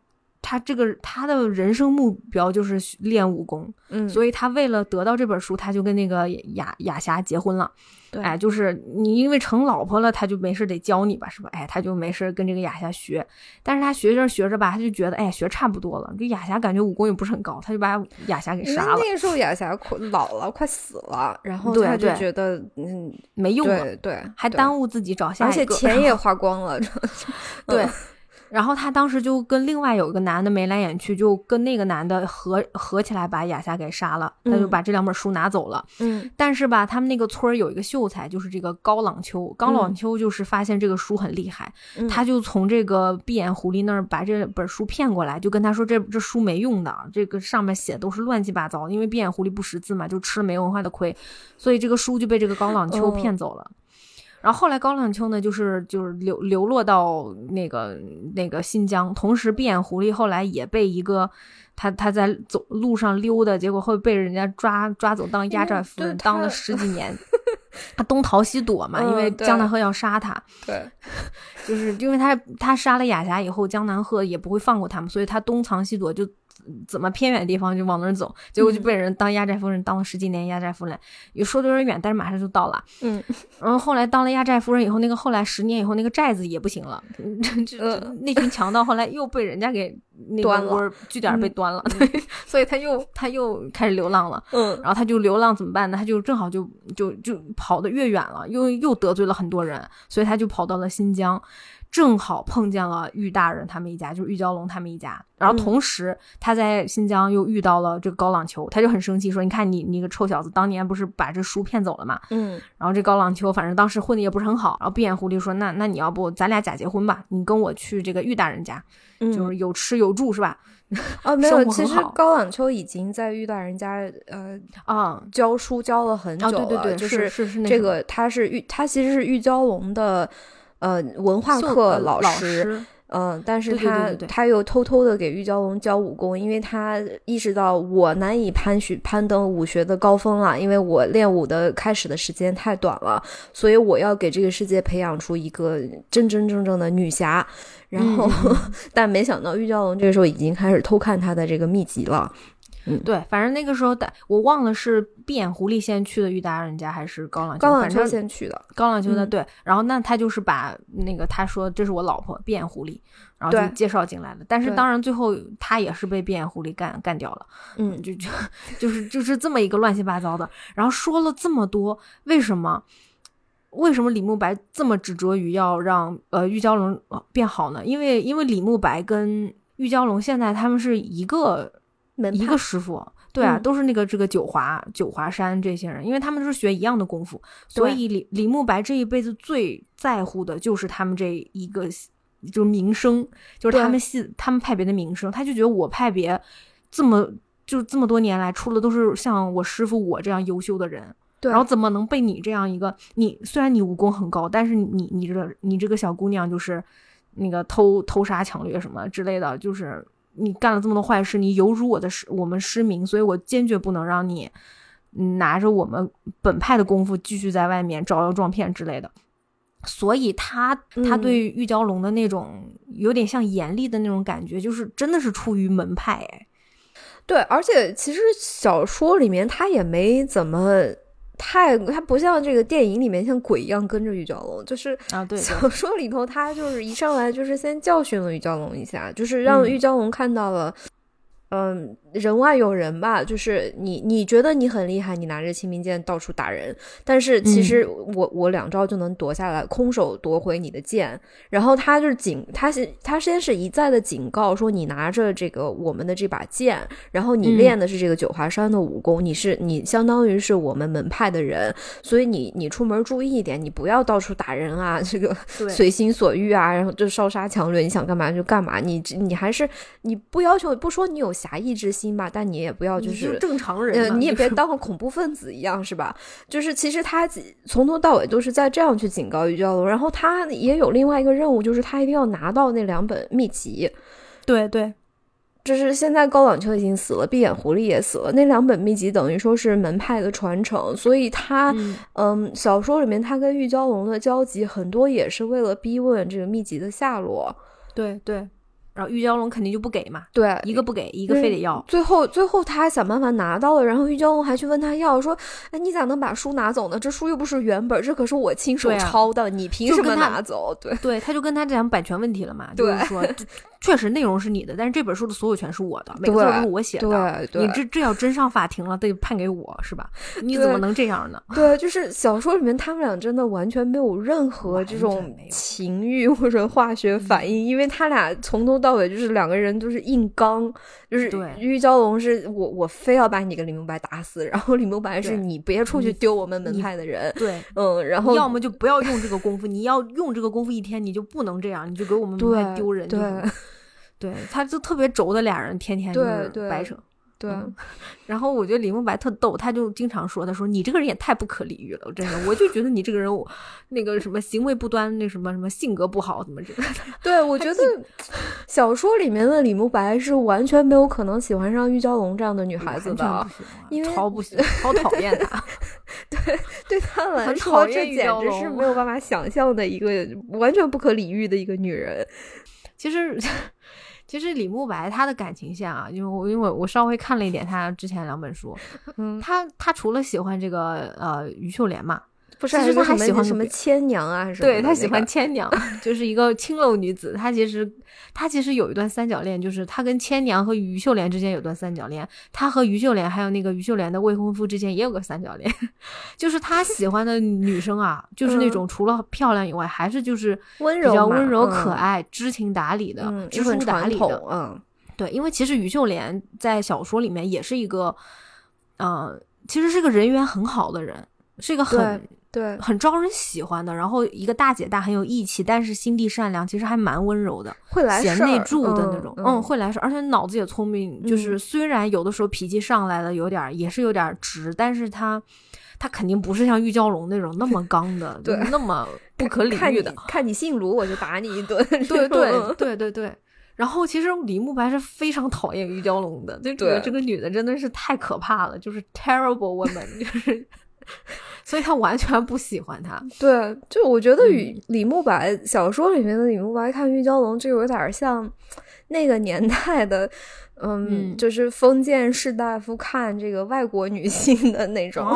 他这个他的人生目标就是练武功，嗯，所以他为了得到这本书，他就跟那个雅雅霞结婚了。对，哎，就是你因为成老婆了，他就没事得教你吧，是吧？哎，他就没事跟这个雅霞学，但是他学着学着吧，他就觉得哎，学差不多了。这雅霞感觉武功也不是很高，他就把雅霞给杀了。那个时候雅霞快老了，快死了，然后他就觉得嗯没用了，对，还耽误自己找下一个，而且钱也 花光了，对。然后他当时就跟另外有一个男的眉来眼去，就跟那个男的合合起来把雅霞给杀了。他就把这两本书拿走了。嗯，但是吧，他们那个村儿有一个秀才，就是这个高朗秋。高朗秋就是发现这个书很厉害，他就从这个闭眼狐狸那儿把这本书骗过来，就跟他说这这书没用的，这个上面写都是乱七八糟。因为闭眼狐狸不识字嘛，就吃了没文化的亏，所以这个书就被这个高朗秋骗走了。然后后来高冷秋呢，就是就是流流落到那个那个新疆，同时闭眼狐狸后来也被一个他他在走路上溜达，结果会被人家抓抓走当压寨夫人，当了十几 年，他东逃西躲嘛，因为江南鹤要杀他，对，就是因为他他杀了雅霞以后，江南鹤也不会放过他们，所以他东藏西躲就。怎么偏远的地方就往那儿走，结果就被人当压寨夫人当了十几年压寨夫人，也说的有点远，但是马上就到了。嗯，然后后来当了压寨夫人以后，那个后来十年以后那个寨子也不行了，那群强盗后来又被人家给那个 窝据点被端了，对，所以他又他又开始流浪了。嗯，然后他就流浪怎么办呢？他就正好就就就跑得越远了，又又得罪了很多人，所以他就跑到了新疆。正好碰见了玉大人他们一家，就是玉娇龙他们一家。然后同时他在新疆又遇到了这个高朗秋，他就很生气，说：“你看你你个臭小子，当年不是把这书骗走了吗？”嗯。然后这高朗秋反正当时混的也不是很好。然后闭眼狐狸说：“那那你要不咱俩假结婚吧？你跟我去这个玉大人家，就是有吃有住是吧？”哦，没有，其实高朗秋已经在玉大人家呃啊教书教了很久了。对对对，就是是是这个他是玉，他其实是玉娇龙的。呃，文化课老师，嗯，但是他他又偷偷的给玉娇龙教武功，因为他意识到我难以攀许攀登武学的高峰了，因为我练武的开始的时间太短了，所以我要给这个世界培养出一个真真正正的女侠。然后，但没想到玉娇龙这个时候已经开始偷看他的这个秘籍了。嗯，对，反正那个时候的我忘了是闭眼狐狸先去的玉达人家还是高朗高朗秋先去的，高朗秋的嗯对。然后那他就是把那个他说这是我老婆闭眼狐狸，然后就介绍进来了。但是当然最后他也是被闭眼狐狸干干掉了。嗯，就就就是就是这么一个乱七八糟的。然后说了这么多，为什么为什么李慕白这么执着于要让呃玉娇龙呃变好呢？因为因为李慕白跟玉娇龙现在他们是一个一门派个师傅。对啊，嗯都是那个这个九华九华山这些人，因为他们都是学一样的功夫，所以李李慕白这一辈子最在乎的就是他们这一个就是名声，就是他们系他们派别的名声，他就觉得我派别这么就这么多年来出的都是像我师傅我这样优秀的人，对，然后怎么能被你这样一个你虽然你武功很高，但是你你这个你这个小姑娘就是那个偷偷杀抢掠什么之类的，就是你干了这么多坏事，你有辱我的师我们失明，所以我坚决不能让你嗯拿着我们本派的功夫继续在外面招摇撞骗之类的。所以他他嗯对玉娇龙的那种有点像严厉的那种感觉，就是真的是出于门派哎。对，而且其实小说里面他也没怎么太，他不像这个电影里面像鬼一样跟着玉娇龙，就是啊，对对小说里头他就是一上来就是先教训了玉娇龙一下，就是让嗯玉娇龙看到了。嗯，人外有人吧，就是你，你觉得你很厉害，你拿着清明剑到处打人，但是其实我、我两招就能夺下来，空手夺回你的剑。然后他就是警，他是他先是一再的警告说，你拿着这个我们的这把剑，然后你嗯。练的是这个九华山的武功，你是你相当于是我们门派的人，所以你你出门注意一点，你不要到处打人啊，这个随心所欲啊，然后就烧杀抢掠，你想干嘛就干嘛，你你还是你不要求不说你有侠义之心吧，但你也不要就是正常人呃，你也别当个恐怖分子一样，是吧？就是其实他从头到尾都是在这样去警告玉娇龙，然后他也有另外一个任务，就是他一定要拿到那两本秘籍。对对就是现在高朗秋已经死了，闭眼狐狸也死了，那两本秘籍等于说是门派的传承，所以他嗯嗯，小说里面他跟玉娇龙的交集很多也是为了逼问这个秘籍的下落。对对。然后玉娇龙肯定就不给嘛，对，一个不给，一个非得要。最后，最后他还想办法拿到了，然后玉娇龙还去问他要，说：“哎，你咋能把书拿走呢？这书又不是原本，这可是我亲手抄的，你凭什么拿走？”对，对，他就跟他讲版权问题了嘛，就是说，这确实内容是你的，但是这本书的所有权是我的，每个字儿都是我写的。对对你这这要真上法庭了，得判给我是吧？你怎么能这样呢？对，就是小说里面他们俩真的完全没有任何这种情欲或者化学反应，因为他俩从头到尾就是两个人就是硬刚，就是玉娇龙是我我非要把你跟李慕白打死，然后李慕白是你别出去丢我们门派的人，对，嗯，然后要么就不要用这个功夫，你要用这个功夫一天，你就不能这样，你就给我们门派丢人。对就是对，他就特别轴的俩人，天天就是掰扯。对。嗯然后我觉得李慕白特逗，他就经常说：“他说你这个人也太不可理喻了，真的，我就觉得你这个人，我那个什么行为不端，那什么什么性格不好，怎么这个。对，我觉得小说里面的李慕白是完全没有可能喜欢上玉娇龙这样的女孩子的不，因为超不喜欢，超讨厌她。对对他 来说，这简直是没有办法想象的一个完全不可理喻的一个女人。其实，其实李慕白他的感情线啊，因为我因为我稍微看了一点他之前两本书，嗯，他他除了喜欢这个呃于秀莲嘛，不是，其实他还喜欢什么千娘啊，什么对他喜欢千娘，就是一个青楼女子。他其实他其实有一段三角恋，就是他跟千娘和于秀莲之间有段三角恋，他和于秀莲还有那个于秀莲的未婚夫之间也有个三角恋，就是他喜欢的女生啊，就是那嗯。种除了漂亮以外，还是就是温柔比较温柔嗯。可爱、知情达理的、嗯，知书达理的，。嗯，对，因为其实于秀莲在小说里面也是一个，呃，其实是个人缘很好的人，是一个很对，很招人喜欢的，然后一个大姐大，很有义气，但是心地善良，其实还蛮温柔的，会来贤内助的那种，嗯，会来事儿，而且脑子也聪明，就是嗯虽然有的时候脾气上来了，有点儿也是有点直，但是他他肯定不是像玉娇龙那种那么刚的，对那么不可理喻的，看你姓卢，我就打你一顿。对对对对对。然后其实李慕白是非常讨厌玉娇龙的，就觉得对这个女的真的是太可怕了，就是 terrible woman，就是，所以他完全不喜欢他。对，就我觉得嗯与李慕白小说里面的李慕白看玉娇龙，就有点像那个年代的，嗯，就是封建士大夫看这个外国女性的那种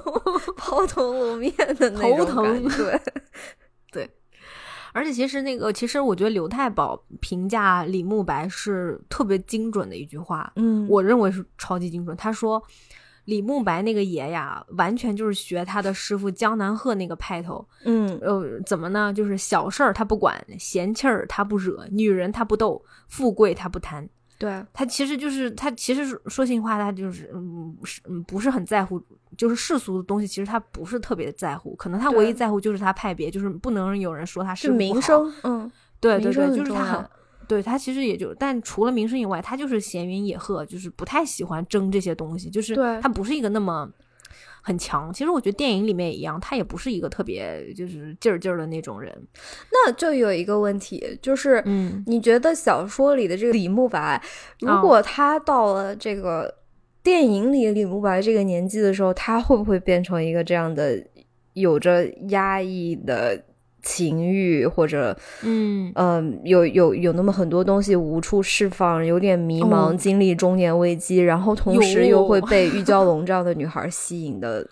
抛头露面的那种感觉，对 对。而且其实那个，其实我觉得刘太保评价李慕白是特别精准的一句话，嗯，我认为是超级精准。他说。李慕白那个爷呀，完全就是学他的师傅江南鹤那个派头。嗯，呃，怎么呢？就是小事儿他不管，闲气儿他不惹，女人他不逗，富贵他不贪。对他其实就是他，其实说心里话，他就是嗯，是嗯，不是很在乎，就是世俗的东西，其实他不是特别在乎。可能他唯一在乎就是他派别，就是不能有人说他是名声。嗯，对对对，就是他。对他其实也就，但除了名声以外，他就是闲云野鹤，就是不太喜欢争这些东西，就是他不是一个那么很强。其实我觉得电影里面也一样，他也不是一个特别就是劲儿劲儿的那种人。那就有一个问题，就是，嗯，你觉得小说里的这个李慕白，如果他到了这个电影里李慕白这个年纪的时候，他会不会变成一个这样的有着压抑的？情欲或者，嗯。嗯，有有有那么很多东西无处释放，有点迷茫，经历中年危机，然后同时又会。被玉娇龙这样的女孩吸引的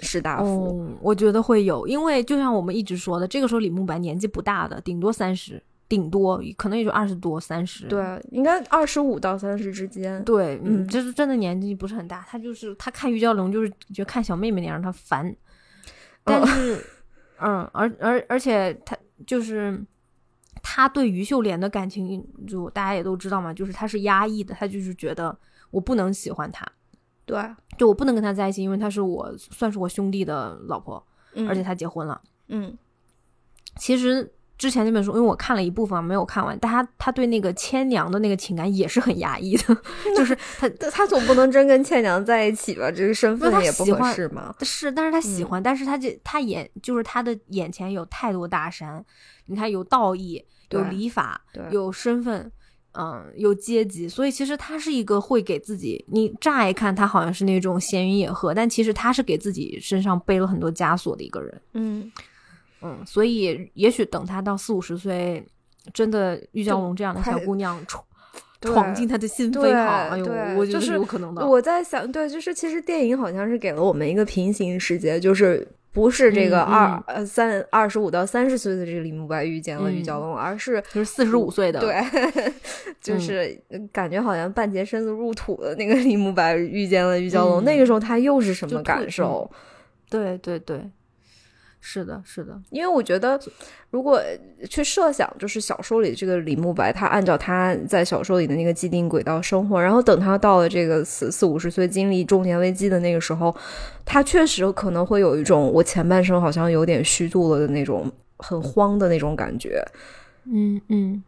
士大夫，我觉得会有，因为就像我们一直说的，这个时候李慕白年纪不大的，顶多三十，顶多可能也就二十多三十，对，应该二十五到三十之间，对，嗯，就是真的年纪不是很大，他就是他看玉娇龙就是觉得看小妹妹那样他烦，但是。嗯，而而而且他就是他对于秀莲的感情，就大家也都知道嘛，就是他是压抑的，他就是觉得我不能喜欢他，对，就我不能跟他在一起，因为他是我算是我兄弟的老婆，而且他结婚了，嗯，其实。之前那本书，因为我看了一部分，没有看完。但他他对那个千娘的那个情感也是很压抑的，就是他 他总不能真跟千娘在一起吧？这个身份也不合适吗？是，但是他喜欢，但是他这他眼就是他的眼前有太多大山，你看有道义，有礼法，有身份，嗯，有阶级，所以其实他是一个会给自己，你乍一看他好像是那种闲云野鹤，但其实他是给自己身上背了很多枷锁的一个人，嗯。嗯，所以也许等他到四五十岁，真的玉娇龙这样的小姑娘闯闯进他的心扉，好，哎呦，我觉得是有可能的。我在想，对，就是其实电影好像是给了我们一个平行世界，就是不是这个二呃三二十五到三十岁的这个李慕白遇见了玉娇龙，而是就是四十五岁的，对，就是感觉好像半截身子入土的那个李慕白遇见了玉娇龙，那个时候他又是什么感受？对对对。是的，是的，因为我觉得，如果去设想，就是小说里这个李慕白，他按照他在小说里的那个既定轨道生活，然后等他到了这个四四五十岁经历中年危机的那个时候，他确实可能会有一种我前半生好像有点虚度了的那种很慌的那种感觉。嗯嗯，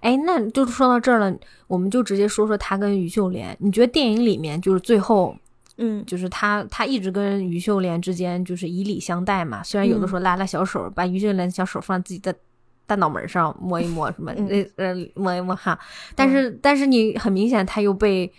哎，那就说到这儿了，我们就直接说说他跟于秀莲。你觉得电影里面就是最后？嗯，就是他，他一直跟于秀莲之间就是以礼相待嘛。虽然有的时候拉拉小手，把于秀莲小手放在自己的大脑门上摸一摸什么那，呃，摸一摸哈。但是，但是你很明显他又被，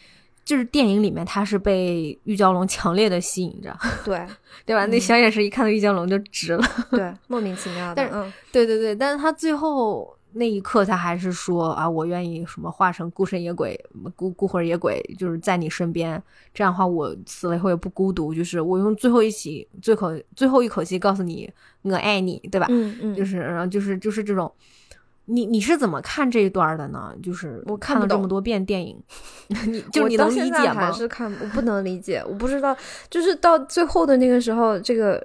就是电影里面他是被玉娇龙强烈的吸引着，对对吧？那小眼神一看到玉娇龙就直了，对，莫名其妙的。但是，对对对，但是他最后。那一刻，他还是说啊，我愿意什么化成孤身野鬼、孤孤魂野鬼，就是在你身边。这样的话，我死了以后也不孤独。就是我用最后一起、最口、最后一口气告诉你，我爱你，对吧？嗯嗯，就是，然后就是就是这种。你你是怎么看这一段的呢？就是我看了这么多遍电影，你就你能理解吗？还 是看我不能理解，我不知道。就是到最后的那个时候，这个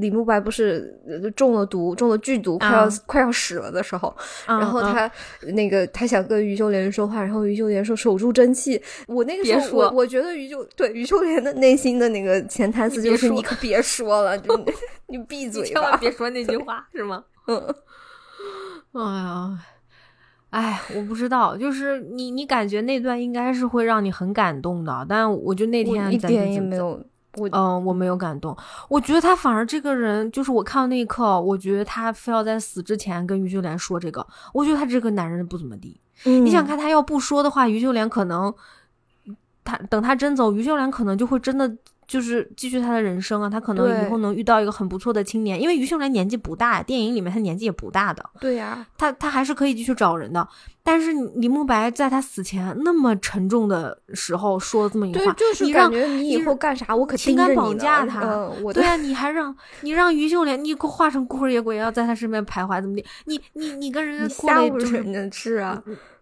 李慕白不是中了毒，中了剧毒，快要快要死了的时候，然后他那个他想跟于秀莲说话，然后于秀莲说守住真气。我那个时候我我觉得于秀对于秀莲的内心的那个潜台词就是你可别说了，你闭嘴，千万别说那句话，是吗？嗯。哎呀，哎，我不知道，就是你，你感觉那段应该是会让你很感动的，但我就那天一点也没有，我嗯，我没有感动。我觉得他反而这个人，就是我看到那一刻，我觉得他非要在死之前跟于秀莲说这个，我觉得他这个男人不怎么地。你想看他要不说的话，于秀莲可能，他等他真走，于秀莲可能就会真的。就是继续他的人生啊，他可能以后能遇到一个很不错的青年，因为于秀莲年纪不大，电影里面他年纪也不大的。对呀，他他还是可以继续找人的。但是李慕白在他死前那么沉重的时候说了这么一句话，就是感觉你以后干啥我可情感绑架他。对啊，你还让你让于秀莲你给我化成孤儿野鬼，要在他身边徘徊怎么的？你你你跟人家过了就是是啊。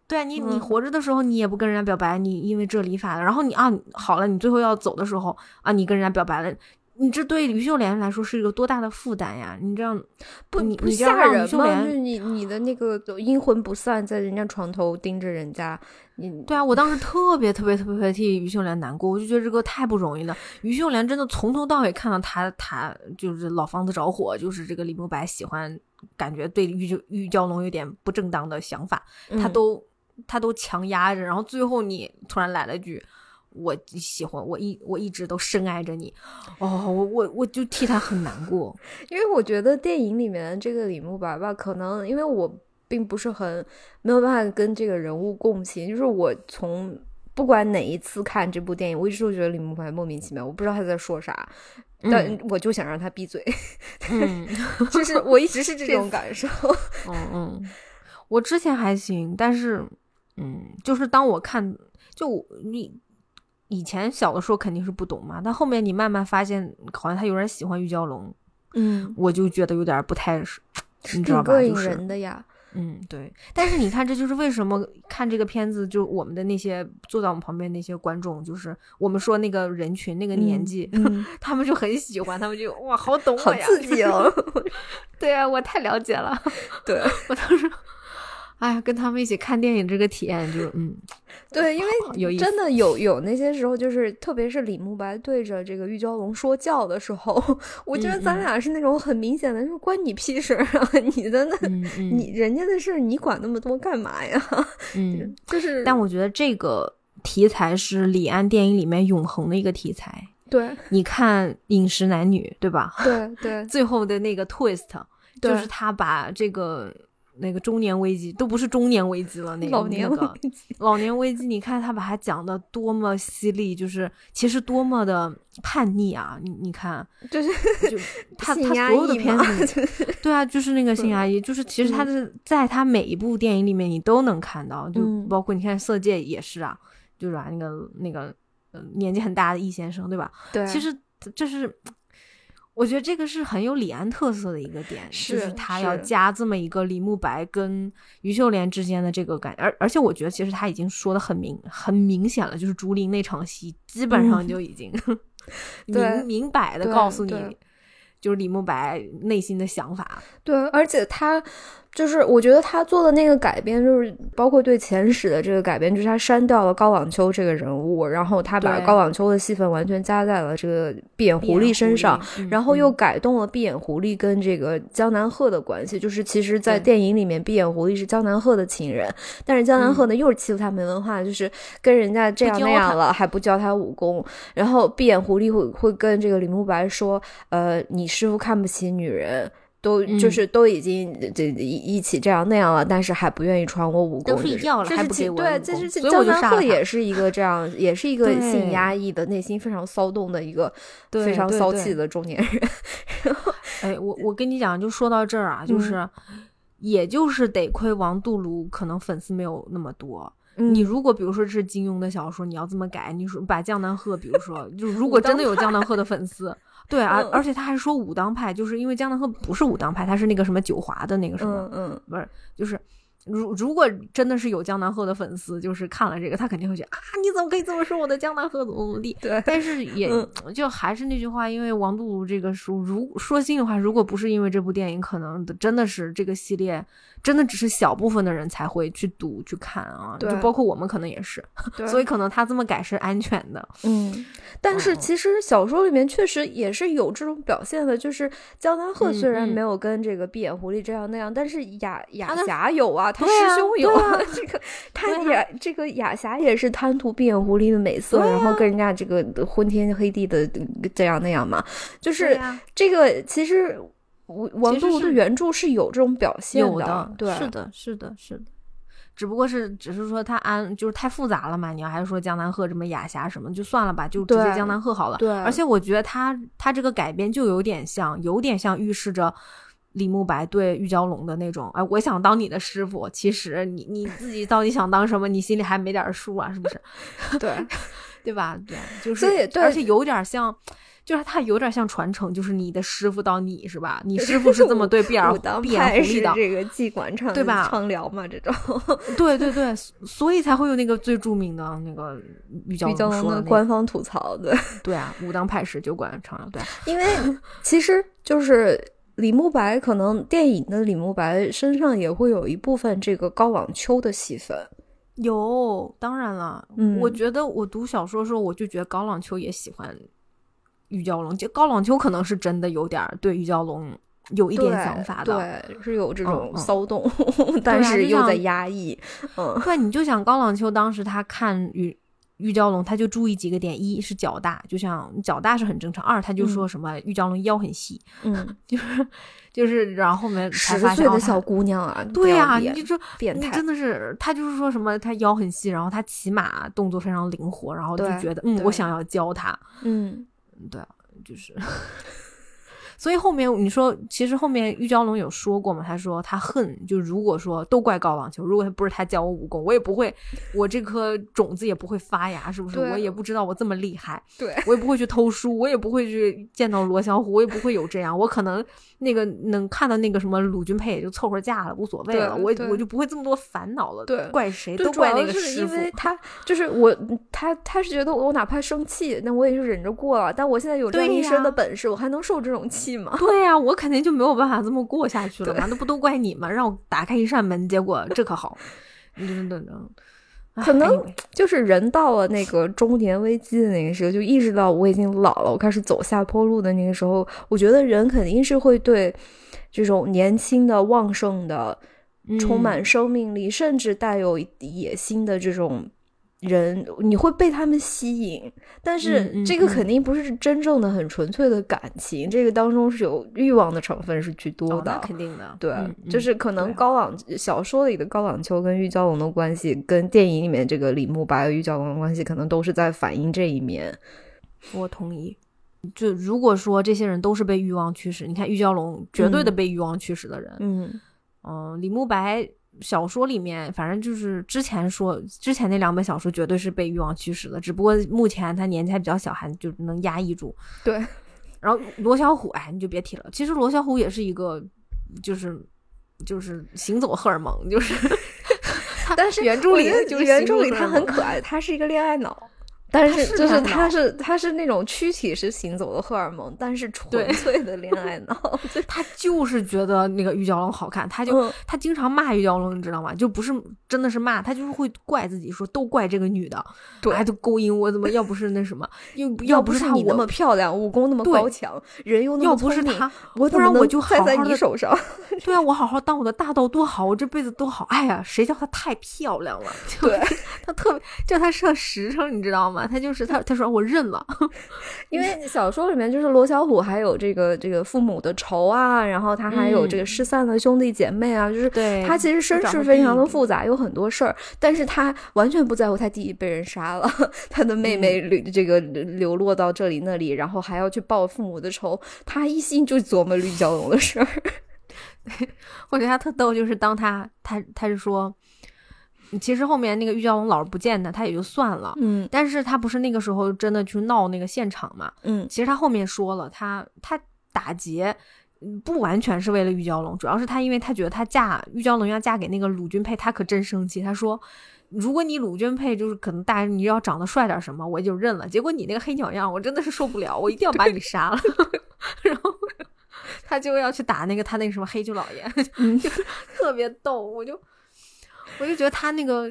对啊，你你活着的时候，你也不跟人家表白，你因为这理发的，然后你啊好了，你最后要走的时候啊，你跟人家表白了，你这对于秀莲来说是一个多大的负担呀？你这样不你不吓人吗？就你你的那个阴魂不散，在人家床头盯着人家，你对啊，我当时特别特别特别替于秀莲难过，我就觉得这个太不容易了。于秀莲真的从头到尾看到他他就是老房子着火，就是这个李慕白喜欢，感觉对玉玉娇龙有点不正当的想法，他都。他都强压着，然后最后你突然来了句“我喜欢我一我一直都深爱着你”，哦，我我我就替他很难过，因为我觉得电影里面这个李慕白吧，可能因为我并不是很没有办法跟这个人物共情，就是我从不管哪一次看这部电影，我一直都觉得李慕白莫名其妙，我不知道他在说啥，但我就想让他闭嘴，嗯，就是我一直是这种感受，嗯嗯，我之前还行，但是。嗯，就是当我看，就你以前小的时候肯定是不懂嘛，但后面你慢慢发现，好像他有点喜欢玉娇龙，嗯，我就觉得有点不太，你知道吧？膈应人的呀。嗯，对。但是你看，这就是为什么看这个片子，就我们的那些坐在我们旁边那些观众，就是我们说那个人群那个年纪，他们就很喜欢，他们就哇，好懂我呀，好刺激哦。对啊，我太了解了。对 我当时。哎呀，跟他们一起看电影这个体验就嗯，对，因为 真的有有那些时候，就是特别是李慕白对着这个玉娇龙说教的时候，我觉得咱俩是那种很明显的，就关你屁事啊！你的那，你人家的事你管那么多干嘛呀？嗯，就是，但我觉得这个题材是李安电影里面永恒的一个题材。对，你看《饮食男女》，对吧？对对，最后的那个 twist 就是他把这个。那个中年危机都不是中年危机了，那个老年那个老年危机，你看他把他讲的多么犀利，就是其实多么的叛逆啊！你你看，就是 就 他他所有的片子，对啊，就是那个新阿姨，就是其实他是在他每一部电影里面你都能看到，就包括你看《色戒》也是啊，就是啊那个那个年纪很大的易先生，对吧？对，其实这是。我觉得这个是很有李安特色的一个点，就是他要加这么一个李慕白跟于秀莲之间的这个感，而而且我觉得其实他已经说的很明很明显了，就是竹林那场戏基本上就已经 明明摆的告诉你，就是李慕白内心的想法。对，而且他。就是我觉得他做的那个改编，就是包括对前史的这个改编，就是他删掉了高网秋这个人物，然后他把高网秋的戏份完全加在了这个闭眼狐狸身上，然后又改动了闭眼狐狸跟这个江南鹤的关系。就是其实，在电影里面，闭眼狐狸是江南鹤的情人，但是江南鹤呢又是欺负他没文化，就是跟人家这样那样了还不教他武功。然后闭眼狐狸会会跟这个李慕白说：“呃，你师傅看不起女人。”都就是都已经这一一起这样那样了，但是还不愿意传我武功，都睡觉了还不给我对，这是江南鹤也是一个这样，也是一个性压抑的、内心非常骚动的一个 非常骚气的中年人。哎，我我跟你讲，就说到这儿啊，就是，也就是得亏王杜庐可能粉丝没有那么多。你如果比如说这是金庸的小说，你要这么改，你说把江南鹤，比如说，就如果真的有江南鹤的粉丝。对，而而且他还说武当派，就是因为江南鹤不是武当派，他是那个什么九华的那个什么，嗯，不是，就是。如如果真的是有江南鹤的粉丝，就是看了这个，他肯定会觉得啊，你怎么可以这么说我的江南鹤怎么怎么地？对，但是也就还是那句话，因为王杜庐这个书，如说心里话，如果不是因为这部电影，可能真的是这个系列，真的只是小部分的人才会去读去看啊，就包括我们可能也是，所以可能他这么改是安全的。嗯，但是其实小说里面确实也是有这种表现的，就是江南鹤虽然没有跟这个闭眼狐狸这样那样，但是雅雅霞有啊。他师兄有啊 这个，他也这个雅霞也是贪图闭眼狐狸的美色，然后跟人家这个昏天黑地的这样那样嘛。就是这个，其实王杜的原著是有这种表现的，对，是的，是的，是的。只不过是只是说他安就是太复杂了嘛，你要还是说江南鹤这么雅侠什么，就算了吧，就直接江南鹤好了。对，而且我觉得他他这个改编就有点像，有点像预示着李慕白对玉娇龙的那种，哎，我想当你的师傅，其实你你自己到底想当什么，你心里还没点数啊，是不是？对，对吧？对，就是，而且有点像。就是他有点像传承，就是你的师傅到你是吧？你师傅是这么对碧儿 碧儿红的，这个妓馆唱对吧？畅聊嘛，这种。对对对，所以才会有那个最著名的那个玉娇龙的官方吐槽的。对啊，武当派是酒馆畅聊。对，因为其实就是李慕白，可能电影的李慕白身上也会有一部分这个高朗秋的戏份。有，当然了，嗯，我觉得我读小说的时候，我就觉得高朗秋也喜欢。玉娇龙，就高朗秋可能是真的有点对玉娇龙有一点想法的，对，是有这种骚动，但是又在压抑。嗯，对，你就想高朗秋当时他看玉玉娇龙，他就注意几个点：一是脚大，就像脚大是很正常；二他就说什么玉娇龙腰很细，嗯，就是就是，然后后面十岁的小姑娘啊，对呀，你就说变态，真的是他就是说什么他腰很细，然后他骑马动作非常灵活，然后就觉得嗯，我想要教他，嗯。对啊，就是。所以后面你说，其实后面玉娇龙有说过嘛？他说他恨，就如果说都怪高朗秋，如果他不是他教我武功，我也不会，我这颗种子也不会发芽，是不是？我也不知道我这么厉害，对我也不会去偷书，我也不会去见到罗小虎，我也不会有这样，我可能那个能看到那个什么鲁君佩也就凑合嫁了，无所谓了，我我就不会这么多烦恼了。对，怪谁都怪那个师傅，因为他就是我，他他是觉得我哪怕生气，那我也是忍着过了。但我现在有这一身的本事，我还能受这种气吗？对呀。我肯定就没有办法这么过下去了嘛？那不都怪你吗？让我打开一扇门，结果这可好，等等等，可能就是人到了那个中年危机的那个时候，就意识到我已经老了，我开始走下坡路的那个时候，我觉得人肯定是会对这种年轻的、旺盛的、充满生命力，甚至带有野心的这种。人你会被他们吸引，但是这个肯定不是真正的很纯粹的感情，这个当中是有欲望的成分是居多的，肯定的。对，就是可能高朗小说里的高朗秋跟玉娇龙的关系，跟电影里面这个李慕白和玉娇龙的关系，可能都是在反映这一面。我同意。就如果说这些人都是被欲望驱使，你看玉娇龙绝对的被欲望驱使的人，嗯嗯，李慕白。小说里面，反正就是之前说之前那两本小说绝对是被欲望驱使的，只不过目前他年纪还比较小，还就能压抑住。对，然后罗小虎，哎，你就别提了。其实罗小虎也是一个，就是就是行走荷尔蒙，就是，但是原著里就是原著里他很可爱，他是一个恋爱脑。但是就是他是他是那种躯体是行走的荷尔蒙，但是纯粹的恋爱脑。他就是觉得那个玉娇龙好看，他就他经常骂玉娇龙，你知道吗？就不是真的是骂，他就是会怪自己说都怪这个女的，对，都勾引我，怎么要不是那什么，又要不是你那么漂亮，武功那么高强，人又那么聪明，我不然我就害在你手上。对啊，我好好当我的大道多好，我这辈子多好。哎呀，谁叫她太漂亮了？对，她特别叫她设实诚，你知道吗？她就是他他说我认了，因为小说里面就是罗小虎还有这个这个父母的仇啊，然后他还有这个失散的兄弟姐妹啊，就是他其实身世非常的复杂，有很多事儿，但是他完全不在乎他弟弟被人杀了，他的妹妹流这个流落到这里那里，然后还要去报父母的仇，他一心就琢磨绿 蛟龙的事儿。我觉得他特逗，就是当他他他是说，其实后面那个玉娇龙老是不见他，他也就算了，嗯，但是他不是那个时候真的去闹那个现场嘛，嗯，其实他后面说了，他他打劫不完全是为了玉娇龙，主要是他因为他觉得他嫁玉娇龙要嫁给那个鲁君佩，他可真生气，他说，如果你鲁君佩就是可能大你要长得帅点什么，我就认了，结果你那个黑鸟样，我真的是受不了，我一定要把你杀了，然后。他就要去打那个他那个什么黑舅老爷，就特别逗，我就我就觉得他那个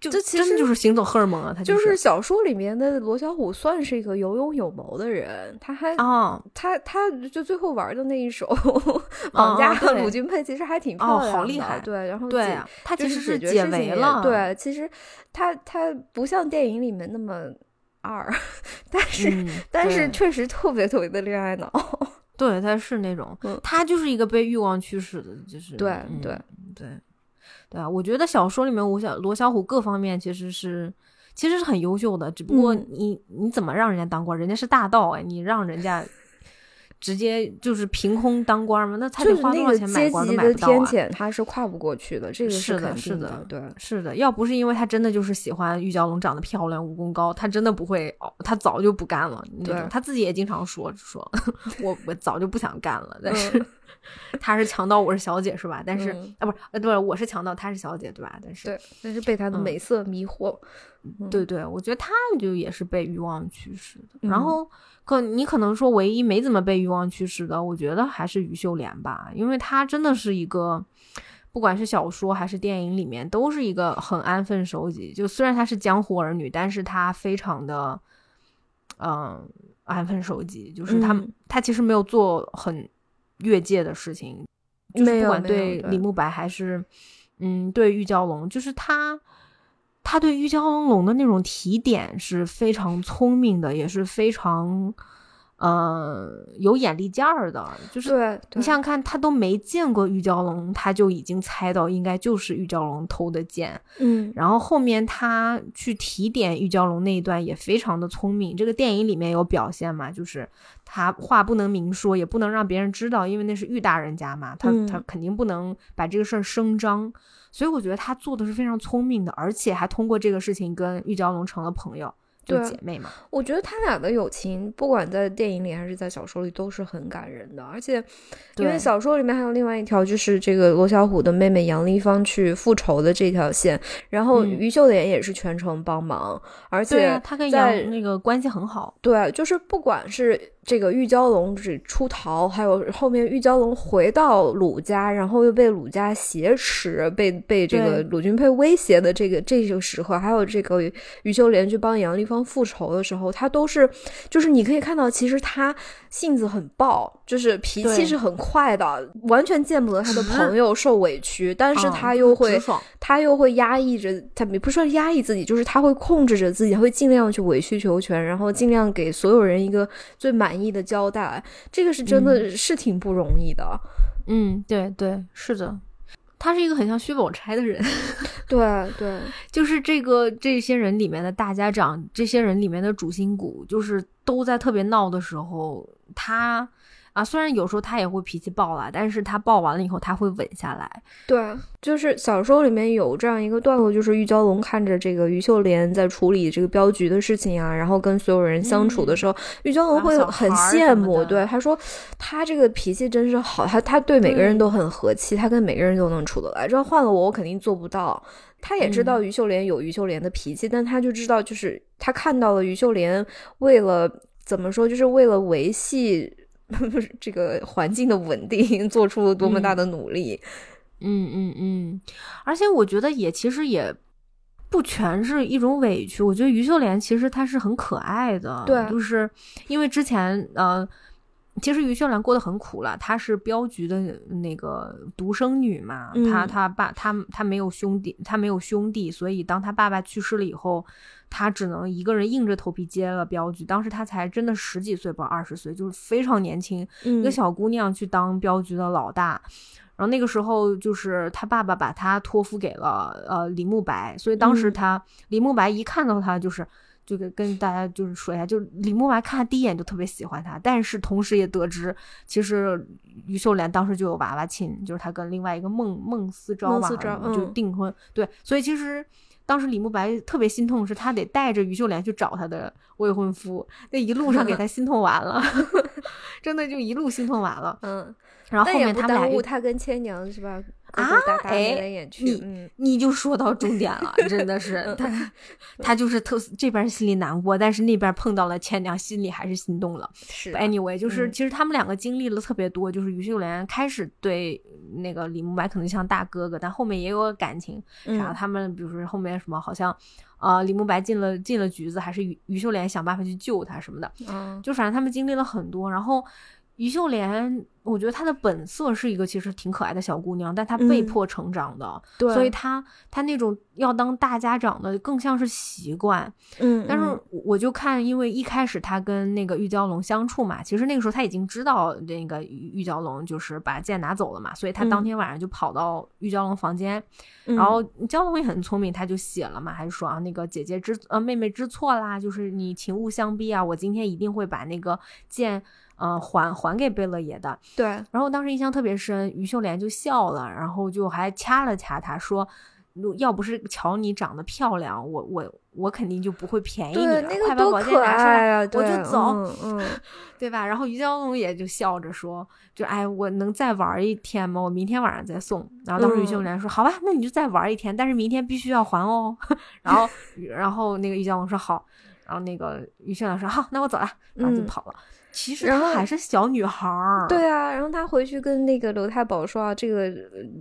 就真的就是行走荷尔蒙啊，他就是小说里面的罗小虎算是一个有勇有谋的人，他还啊，他他就最后玩的那一手 绑架鲁君佩，其实还挺漂亮，好厉害，对，然后对，他其实是解围了，对，其实他他不像电影里面那么二，但是 但是确实特别特别的恋爱脑。对，他是那种，他就是一个被欲望驱使的，就是对对对。对啊，我觉得小说里面吴小罗小虎各方面其实是其实是很优秀的，只不过你你怎么让人家当官？人家是大盗哎，你让人家。直接就是凭空当官吗？那他得花多少钱买官都买不到啊！天谴他是跨不过去的，这个是的，是的，对，是的。要不是因为他真的就是喜欢玉娇龙长得漂亮、武功高，他真的不会，他早就不干了。对，他自己也经常说说，我我早就不想干了。但是他是强盗，我是小姐，是吧？但是啊，不是，呃，对，我是强盗，他是小姐，对吧？但是对，但是被他的美色迷惑。对对，我觉得他就也是被欲望驱使的，然后。可你可能说唯一没怎么被欲望驱使的，我觉得还是于秀莲吧，因为她真的是一个，不管是小说还是电影里面，都是一个很安分守己。就虽然她是江湖儿女，但是她非常的，嗯，安分守己。就是她，她其实没有做很越界的事情，就是不管对李慕白还是，嗯，对玉娇龙，就是她。他对玉娇龙的那种提点是非常聪明的，也是非常，呃，有眼力劲儿的。就是你想想看，他都没见过玉娇龙，他就已经猜到应该就是玉娇龙偷的剑。嗯，然后后面他去提点玉娇龙那一段也非常的聪明。这个电影里面有表现嘛？就是他话不能明说，也不能让别人知道，因为那是玉大人家嘛，他他肯定不能把这个事儿声张。所以我觉得他做的是非常聪明的，而且还通过这个事情跟玉娇龙成了朋友。对姐妹嘛，我觉得他俩的友情，不管在电影里还是在小说里，都是很感人的。而且，因为小说里面还有另外一条，就是这个罗小虎的妹妹杨丽芳去复仇的这条线，然后于秀莲也是全程帮忙，而且他跟杨那个关系很好。对，就是不管是这个玉娇龙只出逃，还有后面玉娇龙回到鲁家，然后又被鲁家挟持，被被这个鲁君佩威胁的这个这个时刻，还有这个余秀莲去帮杨丽芳。复仇的时候，他都是，就是你可以看到，其实他性子很暴，就是脾气是很快的，完全见不得他的朋友受委屈，但是他又会，他又会压抑着，他不是说压抑自己，就是他会控制着自己，会尽量去委曲求全，然后尽量给所有人一个最满意的交代，这个是真的是挺不容易的。嗯，对对，是的。他是一个很像薛宝钗的人，对对，就是这个这些人里面的大家长，这些人里面的主心骨，就是都在特别闹的时候，他。啊，虽然有时候他也会脾气暴了，但是他暴完了以后他会稳下来。对，就是小说里面有这样一个段落，就是玉娇龙看着这个于秀莲在处理这个镖局的事情啊，然后跟所有人相处的时候，玉娇龙会很羡慕。对，他说他这个脾气真是好，他他对每个人都很和气，他跟每个人都能处得来。这换了我，我肯定做不到。他也知道于秀莲有于秀莲的脾气，但他就知道，就是他看到了于秀莲为了怎么说，就是为了维系。这个环境的稳定做出了多么大的努力，嗯嗯嗯，而且我觉得也其实也不全是一种委屈，我觉得于秀莲其实她是很可爱的，对，就是因为之前呃。其实于秀兰过得很苦了，她是镖局的那个独生女嘛，她她爸她她没有兄弟，她没有兄弟，所以当她爸爸去世了以后，她只能一个人硬着头皮接了镖局。当时她才真的十几岁，不二十岁，就是非常年轻，一个小姑娘去当镖局的老大。然后那个时候，就是她爸爸把她托付给了呃李慕白，所以当时她李慕白一看到她就是。就跟跟大家就是说一下，就是李慕白看第一眼就特别喜欢他，但是同时也得知，其实于秀莲当时就有娃娃亲，就是他跟另外一个孟孟思昭嘛，就订婚。对，所以其实当时李慕白特别心痛，是他得带着于秀莲去找他的未婚夫，那一路上给他心痛完了，真的就一路心痛完了。嗯，然后后面他们俩他跟千娘是吧？啊，哎，你你就说到重点了，真的 是他，他就是特这边心里难过，但是那边碰到了千娘，心里还是心动了。是，anyway，就是其实他们两个经历了特别多，就是于秀莲开始对那个李慕白可能像大哥哥，但后面也有感情。然后他们比如说后面什么，好像呃李慕白进了进了局子，还是于于秀莲想办法去救他什么的。嗯，就反正他们经历了很多，然后。于秀莲我觉得她的本色是一个其实挺可爱的小姑娘，但她被迫成长的，对，所以她她那种要当大家长的更像是习惯。嗯，但是我就看，因为一开始她跟那个玉娇龙相处嘛，其实那个时候她已经知道那个玉娇龙就是把剑拿走了嘛，所以她当天晚上就跑到玉娇龙房间，然后娇龙也很聪明，他就写了嘛，还是说啊那个姐姐知呃妹妹知错啦，就是你情勿相逼啊，我今天一定会把那个剑。嗯，还还给贝勒爷的。对，然后当时印象特别深，于秀莲就笑了，然后就还掐了掐他，说：“要不是瞧你长得漂亮，我我我肯定就不会便宜你了。快把宝剑拿出来，我就走。”嗯，对吧？然后于娇龙也就笑着说：“就哎，我能再玩一天吗？我明天晚上再送。”然后当时于秀莲说：“好吧，那你就再玩一天，但是明天必须要还哦。”然后然后那个于娇龙说：“好。”然后那个于秀莲说：“好，那我走了。”然后就跑了。其实她还是小女孩儿，对啊。然后她回去跟那个刘太保说：“啊，这个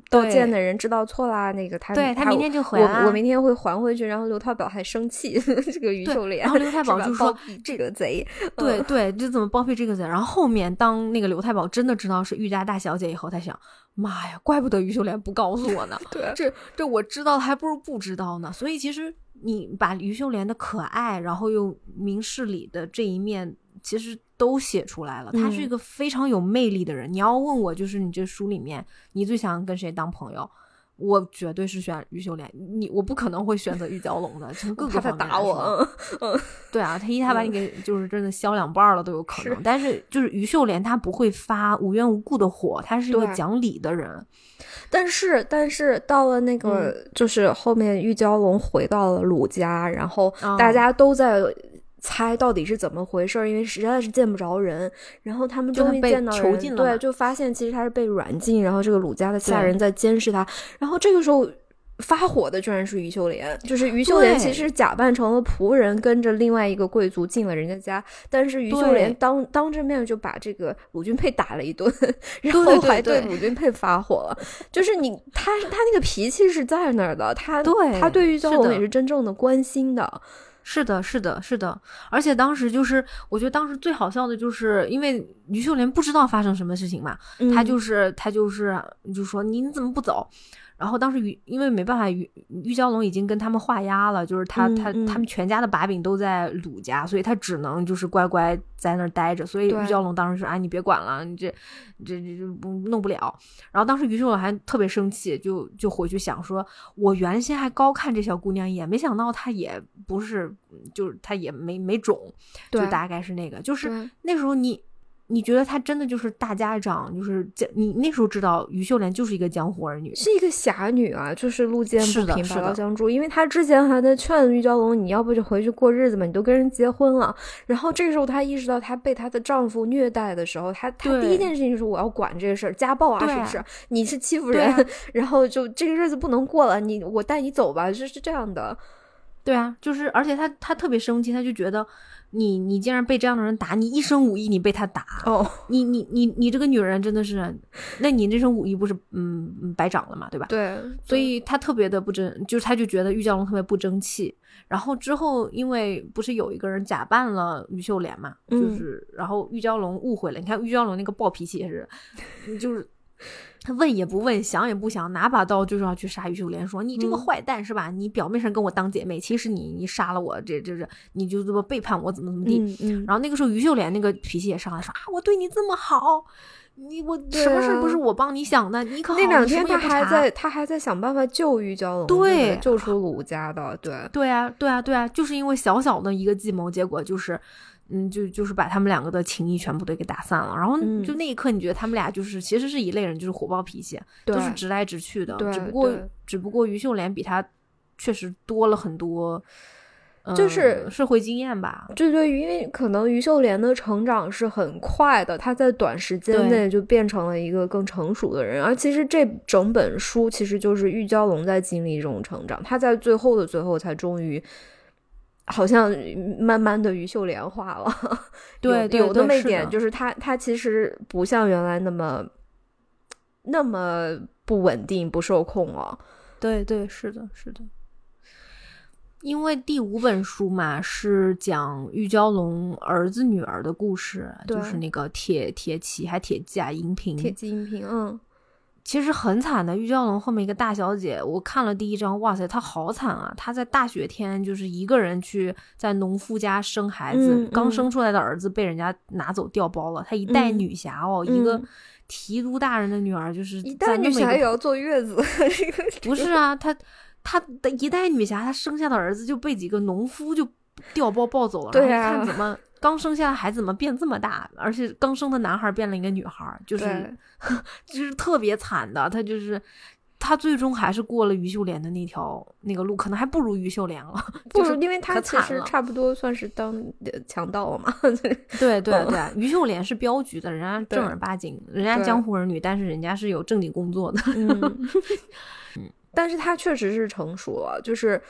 道歉的人知道错啦，那个他，对他明天就回来，我我明天会还回去。”然后刘太保还生气，这个于秀莲，然后刘太保就说：“这个贼，对对，就怎么包庇这个贼？”然后后面当那个刘太保真的知道是玉家大小姐以后，他想：“妈呀，怪不得于秀莲不告诉我呢。对，这这我知道还不如不知道呢。所以其实你把于秀莲的可爱，然后又明事理的这一面，其实。都写出来了，他是一个非常有魅力的人。你要问我，就是你这书里面，你最想跟谁当朋友？我绝对是选于秀莲。你我不可能会选择玉娇龙的，从各个方面打我。嗯，对啊，他一下把你给就是真的削两半了都有可能。但是就是于秀莲，他不会发无缘无故的火，他是一个讲理的人。但是但是到了那个就是后面玉娇龙回到了鲁家，然后大家都在。猜到底是怎么回事？因为实在是见不着人，然后他们终于见到人，对，就发现其实他是被软禁，然后这个鲁家的下人在监视他。然后这个时候发火的居然是于秀莲，就是于秀莲其实假扮成了仆人，跟着另外一个贵族进了人家家，但是于秀莲当当着面就把这个鲁君佩打了一顿，然后还对鲁君佩发火了。就是你，他他那个脾气是在那儿的，他对他对于秀莲也是真正的关心的。是的，是的，是的，而且当时就是，我觉得当时最好笑的就是，因为于秀莲不知道发生什么事情嘛，她就是她就是就说你怎么不走？然后当时于因为没办法，于于娇龙已经跟他们画押了，就是他他他们全家的把柄都在鲁家，所以他只能就是乖乖在那儿待着。所以于娇龙当时说：“啊，你别管了，你这这这这不弄不了。”然后当时于秀龙还特别生气，就就回去想说：“我原先还高看这小姑娘一眼，没想到她也不是，就是她也没没种，就大概是那个，就是那时候你。”你觉得她真的就是大家长，就是你那时候知道于秀莲就是一个江湖儿女，是一个侠女啊，就是路见不平拔刀相助。因为她之前还在劝玉娇龙，你要不就回去过日子嘛，你都跟人结婚了。然后这个时候她意识到她被她的丈夫虐待的时候，她她第一件事情就是我要管这个事儿，家暴啊，是不是？你是欺负人，然后就这个日子不能过了，你我带你走吧，就是这样的。对啊，就是而且她她特别生气，她就觉得。你你竟然被这样的人打，你一身武艺你被他打哦，你你你你这个女人真的是，那你这身武艺不是嗯白长了嘛，对吧？对，所以他特别的不争，就是他就觉得玉娇龙特别不争气。然后之后因为不是有一个人假扮了于秀莲嘛，就是然后玉娇龙误会了，你看玉娇龙那个暴脾气也是，就是。他问也不问，想也不想，拿把刀就是要去杀于秀莲，说你这个坏蛋是吧？你表面上跟我当姐妹，其实你你杀了我，这这这，你就这么背叛我，怎么怎么地？然后那个时候于秀莲那个脾气也上来，说啊，我对你这么好，你我什么事不是我帮你想的？你可那两天他还在他还在想办法救于娇龙，对，救出鲁家的，对对啊对啊对啊，就是因为小小的一个计谋，结果就是。嗯，就就是把他们两个的情谊全部都给打散了，然后就那一刻，你觉得他们俩就是其实是一类人，就是火爆脾气，都是直来直去的。只不过只不过于秀莲比他确实多了很多，就是社会经验吧。对对，因为可能于秀莲的成长是很快的，她在短时间内就变成了一个更成熟的人。而其实这整本书其实就是玉娇龙在经历这种成长，他在最后的最后才终于。好像慢慢的于秀莲化了，对，有那么一点，就是他他其实不像原来那么那么不稳定、不受控了。对对，是的，是的。因为第五本书嘛是讲玉娇龙儿子女儿的故事，就是那个铁铁骑还铁骑啊，银屏，铁骑银屏，嗯，其实很惨的。玉娇龙后面一个大小姐，我看了第一章，哇塞，她好惨啊！她在大雪天就是一个人去在农夫家生孩子，刚生出来的儿子被人家拿走调包了。她一代女侠哦，一个提督大人的女儿，就是一代女侠也要坐月子，不是啊，她。她的一代女侠，她生下的儿子就被几个农夫就调包抱走了。对呀，看怎么刚生下的孩子怎么变这么大，而且刚生的男孩变了一个女孩，就是 就是特别惨的。他就是他最终还是过了于秀莲的那条那个路，可能还不如于秀莲了。不如，因为他其实差不多算是当强盗了嘛。对 对对，于秀莲是镖局的，人家正儿八经，人家江湖儿女，但是人家是有正经工作的。嗯。但是他确实是成熟了，就是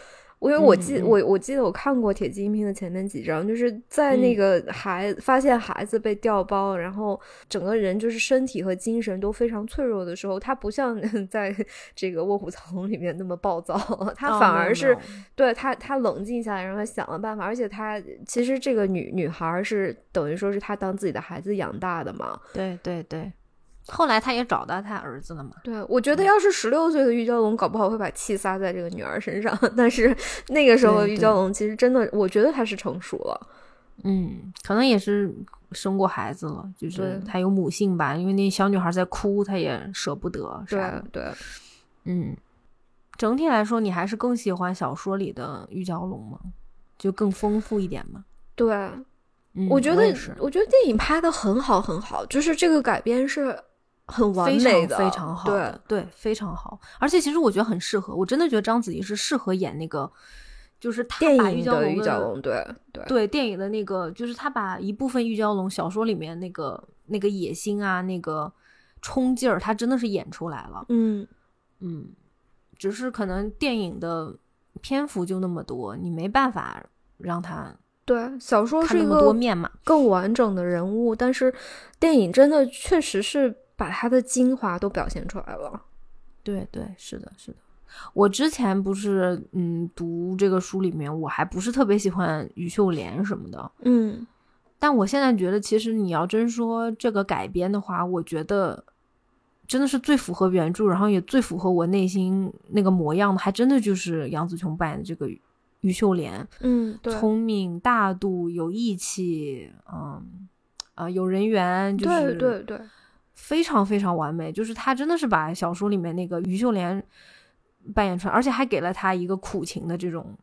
因为我记我我记得我看过《铁骑银屏》的前面几章，就是在那个孩发现孩子被调包，然后整个人就是身体和精神都非常脆弱的时候，他不像 在这个卧虎藏龙里面那么暴躁，他反而是对他他冷静下来，然后他想了办法，而且他其实这个女女孩是等于说是他当自己的孩子养大的嘛，对对对。后来他也找到他儿子了嘛？对，我觉得要是十六岁的玉娇龙，搞不好会把气撒在这个女儿身上。但是那个时候玉娇龙其实真的，我觉得他是成熟了。嗯，可能也是生过孩子了，就是他有母性吧。因为那小女孩在哭，他也舍不得。对对，嗯，整体来说，你还是更喜欢小说里的玉娇龙吗？就更丰富一点吗？对，我觉得，我觉得电影拍的很好，很好，就是这个改编是。很完美的，非常好，对对，非常好。而且其实我觉得很适合，我真的觉得章子怡是适合演那个，就是电影的玉娇龙，对对对，电影的那个，就是他把一部分玉娇龙小说里面那个那个野心啊，那个冲劲儿，他真的是演出来了。嗯嗯，只是可能电影的篇幅就那么多，你没办法让他对小说是一个多面嘛，更完整的人物，但是电影真的确实是。把它的精华都表现出来了，对对，是的，是的。我之前不是嗯读这个书里面，我还不是特别喜欢于秀莲什么的，嗯。但我现在觉得，其实你要真说这个改编的话，我觉得真的是最符合原著，然后也最符合我内心那个模样的，还真的就是杨紫琼扮演的这个于秀莲。嗯，聪明、大度、有义气，嗯啊，有人缘，就是对对对。非常非常完美，就是他真的是把小说里面那个于秀莲扮演出来，而且还给了他一个苦情的这种，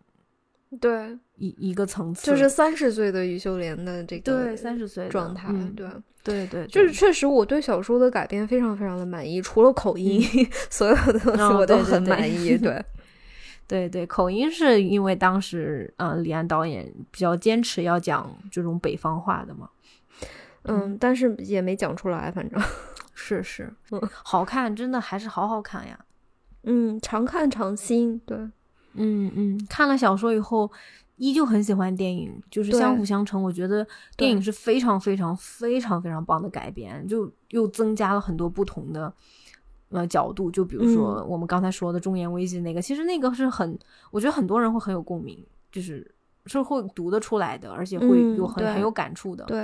对。一一个层次，就是三十岁的于秀莲的这个对三十岁状态，对。对对，就是确实我对小说的改编非常非常的满意，除了口音，所有的东西我都很满意，对。对对，口音是因为当时嗯李安导演比较坚持要讲这种北方话的嘛。嗯，但是也没讲出来，反正。是 是，嗯，好看，真的还是好好看呀，嗯，常看常新，对，嗯嗯，看了小说以后，依旧很喜欢电影，就是相辅相成。我觉得电影是非常非常非常非常棒的改编，就又增加了很多不同的呃角度，就比如说我们刚才说的中年危机那个，其实那个是很，我觉得很多人会很有共鸣，就是。是会读得出来的，而且会有很很有感触的。对，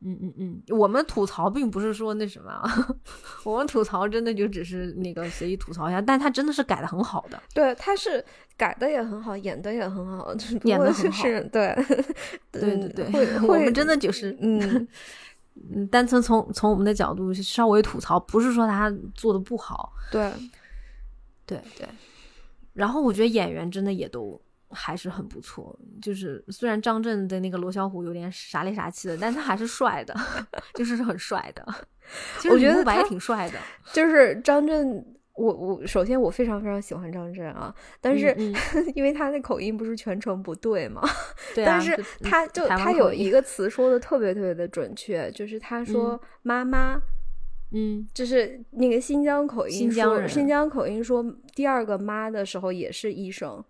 嗯嗯嗯，我们吐槽并不是说那什么，我们吐槽真的就只是那个随意吐槽一下，但他真的是改的很好的。对，他是改的也很好，演的也很好，就是演的很好。对，对对对，我们真的就是嗯 嗯，单纯从从我们的角度稍微吐槽，不是说他做的不好。对，对对，然后我觉得演员真的也都。还是很不错，就是虽然张震的那个罗小虎有点傻里傻气的，但他还是帅的，就是很帅的。我觉得白也挺帅的。就是张震，我我首先我非常非常喜欢张震啊，但是 因为他那口音不是全程不对嘛，对啊，但是他就他有一个词说的特别特别的准确，就是他说妈妈，嗯，就是那个新疆口音，新疆人，新疆口音说第二个妈的时候也是医生。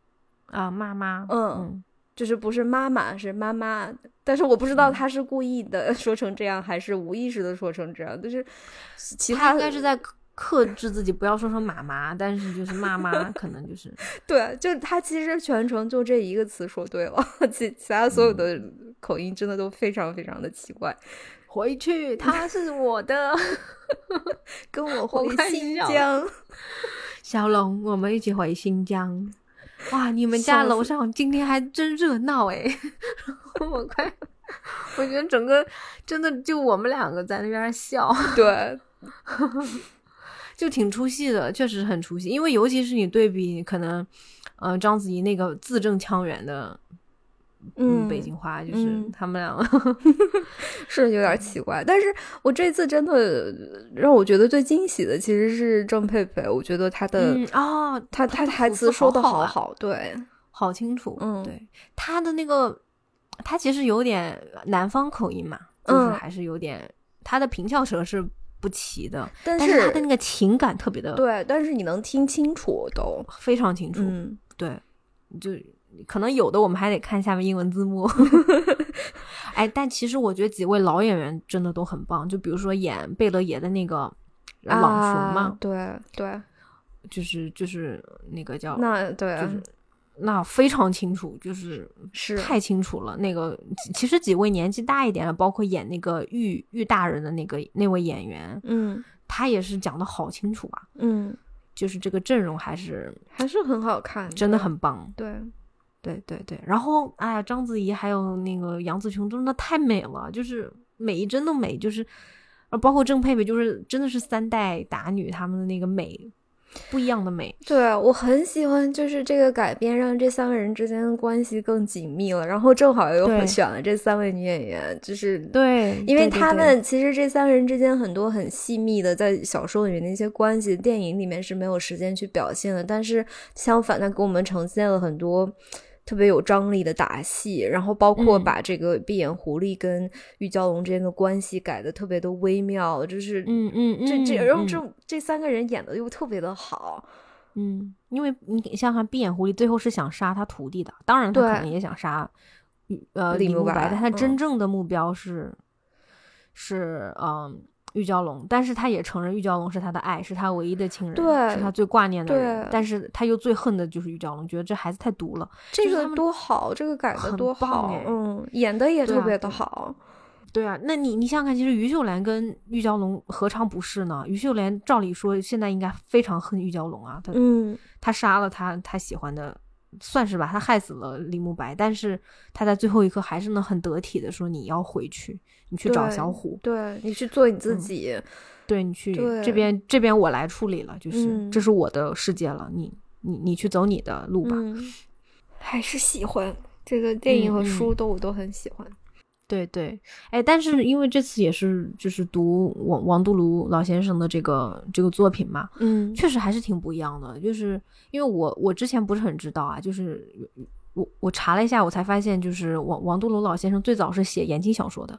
啊，妈妈，嗯，嗯就是不是妈妈，是妈妈，但是我不知道他是故意的 说成这样，还是无意识的说成这样。就是其他应该是在克制自己不要说成妈妈，但是就是妈妈可能就是 对，就他其实全程就这一个词说对了，其其他所有的口音真的都非常非常的奇怪。回去，他是我的，跟我回新疆。小龙，我们一起回新疆。哇，你们家楼上今天还真热闹哎！我快，我觉得整个真的就我们两个在那边笑，对。就挺出戏的，确实很出戏。因为尤其是你对比，可能，呃，章子怡那个字正腔圆的，嗯，北京话，就是他们两个 是有点奇怪。但是我这次真的让我觉得最惊喜的其实是郑佩佩，我觉得她的啊，她她台词说的好好，对，好清楚。嗯，对，她的那个，她其实有点南方口音嘛，就是还是有点，她的平翘舌是。不齐的，但是她的那个情感特别的对，但是你能听清楚，都非常清楚。嗯，对，就可能有的我们还得看下面英文字幕。哎，但其实我觉得几位老演员真的都很棒，就比如说演贝勒爷的那个朗雄嘛，对对，就是就是那个叫那对。就是那非常清楚，就是是太清楚了。那个其实几位年纪大一点的，包括演那个玉玉大人的那个那位演员，嗯，他也是讲的好清楚啊。嗯，就是这个阵容还是还是很好看，真的很棒。对，对对对对。然后哎呀，章子怡还有那个杨紫琼，真的太美了，就是每一帧都美，就是包括郑佩佩，就是真的是三代打女她们的那个美。不一样的美，对我很喜欢，就是这个改编让这三个人之间的关系更紧密了。然后正好又 选了这三位女演员，就是对，因为他们其实这三个人之间很多很细密的，在小说里面那些关系，电影里面是没有时间去表现的。但是相反，他给我们呈现了很多。特别有张力的打戏，然后包括把这个闭眼狐狸跟玉娇龙之间的关系改的特别的微妙，就是嗯嗯这这然后这这三个人演的又特别的好，嗯，因为你想想闭眼狐狸最后是想杀他徒弟的，当然他可能也想杀呃李慕白，但他真正的目标是是嗯。玉娇龙，但是他也承认玉娇龙是他的爱，是他唯一的亲人，是他最挂念的人。但是他又最恨的就是玉娇龙，觉得这孩子太毒了。这个多好，这个改的多好，嗯，演的也特别的好。对啊，那你你想想看，其实于秀莲跟玉娇龙何尝不是呢？于秀莲照理说现在应该非常恨玉娇龙啊，他嗯，他杀了他他喜欢的。算是吧，他害死了李慕白，但是他在最后一刻还是能很得体的说：“你要回去，你去找小虎，对你去做你自己，对你去这边这边我来处理了，就是这是我的世界了，你你你去走你的路吧。”还是喜欢这个电影和书都我都很喜欢。对对，哎，但是因为这次也是就是读王王杜庐老先生的这个这个作品嘛，嗯，确实还是挺不一样的。就是因为我我之前不是很知道啊，就是我我查了一下，我才发现就是王王杜庐老先生最早是写言情小说的，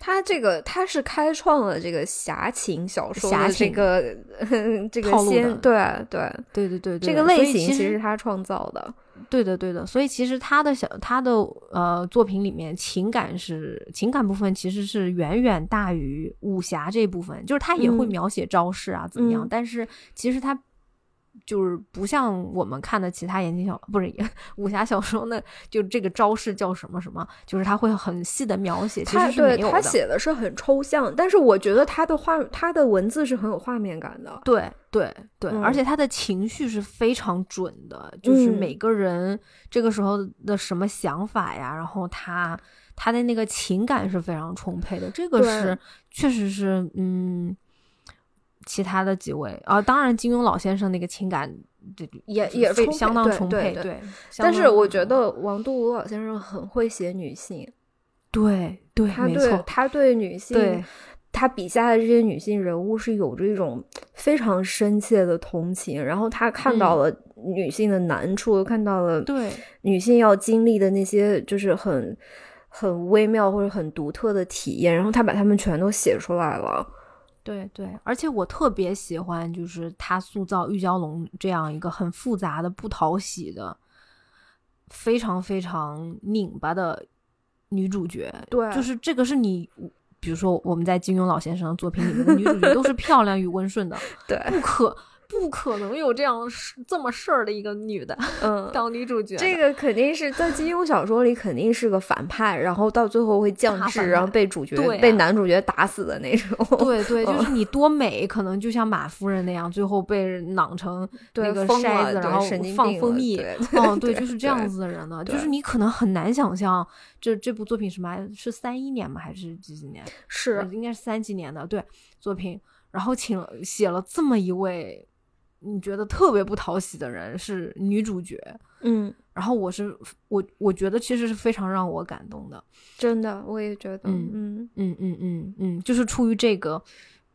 他这个他是开创了这个侠情小说的这个 这个先对对对对对这个类型其实是他创造的。对的，对的，所以其实他的小他的呃作品里面情感是情感部分其实是远远大于武侠这部分，就是他也会描写招式啊怎么样，但是其实他。就是不像我们看的其他言情小不是武侠小说，那就这个招式叫什么什么，就是他会很细的描写。其实对他写的是很抽象，但是我觉得他的画他的文字是很有画面感的。对对对，而且他的情绪是非常准的，就是每个人这个时候的什么想法呀，然后他他的那个情感是非常充沛的，这个是确实是嗯。其他的几位啊，当然金庸老先生那个情感，也也非相当充沛。对，但是我觉得王杜庐老先生很会写女性。对对，他对他对女性，他笔下的这些女性人物是有着一种非常深切的同情，然后他看到了女性的难处，看到了对女性要经历的那些就是很很微妙或者很独特的体验，然后他把他们全都写出来了。对对，而且我特别喜欢，就是他塑造玉娇龙这样一个很复杂的、不讨喜的、非常非常拧巴的女主角。对，就是这个是你比如说我们在金庸老先生的作品里面的女主角都是 漂亮与温顺的，对，不可。不可能有这样事这么事儿的一个女的，嗯，当女主角。这个肯定是在金庸小说里肯定是个反派，然后到最后会降智，然后被主角被男主角打死的那种。对对，就是你多美，可能就像马夫人那样，最后被囊成那个筛子，然后放蜂蜜。嗯，对，就是这样子的人呢。就是你可能很难想象，这这部作品什么是三一年吗？还是几几年？是应该是三几年的对作品，然后请写了这么一位。你觉得特别不讨喜的人是女主角，嗯，然后我是我，我觉得其实是非常让我感动的，真的，我也觉得，嗯嗯。嗯嗯嗯嗯，就是出于这个，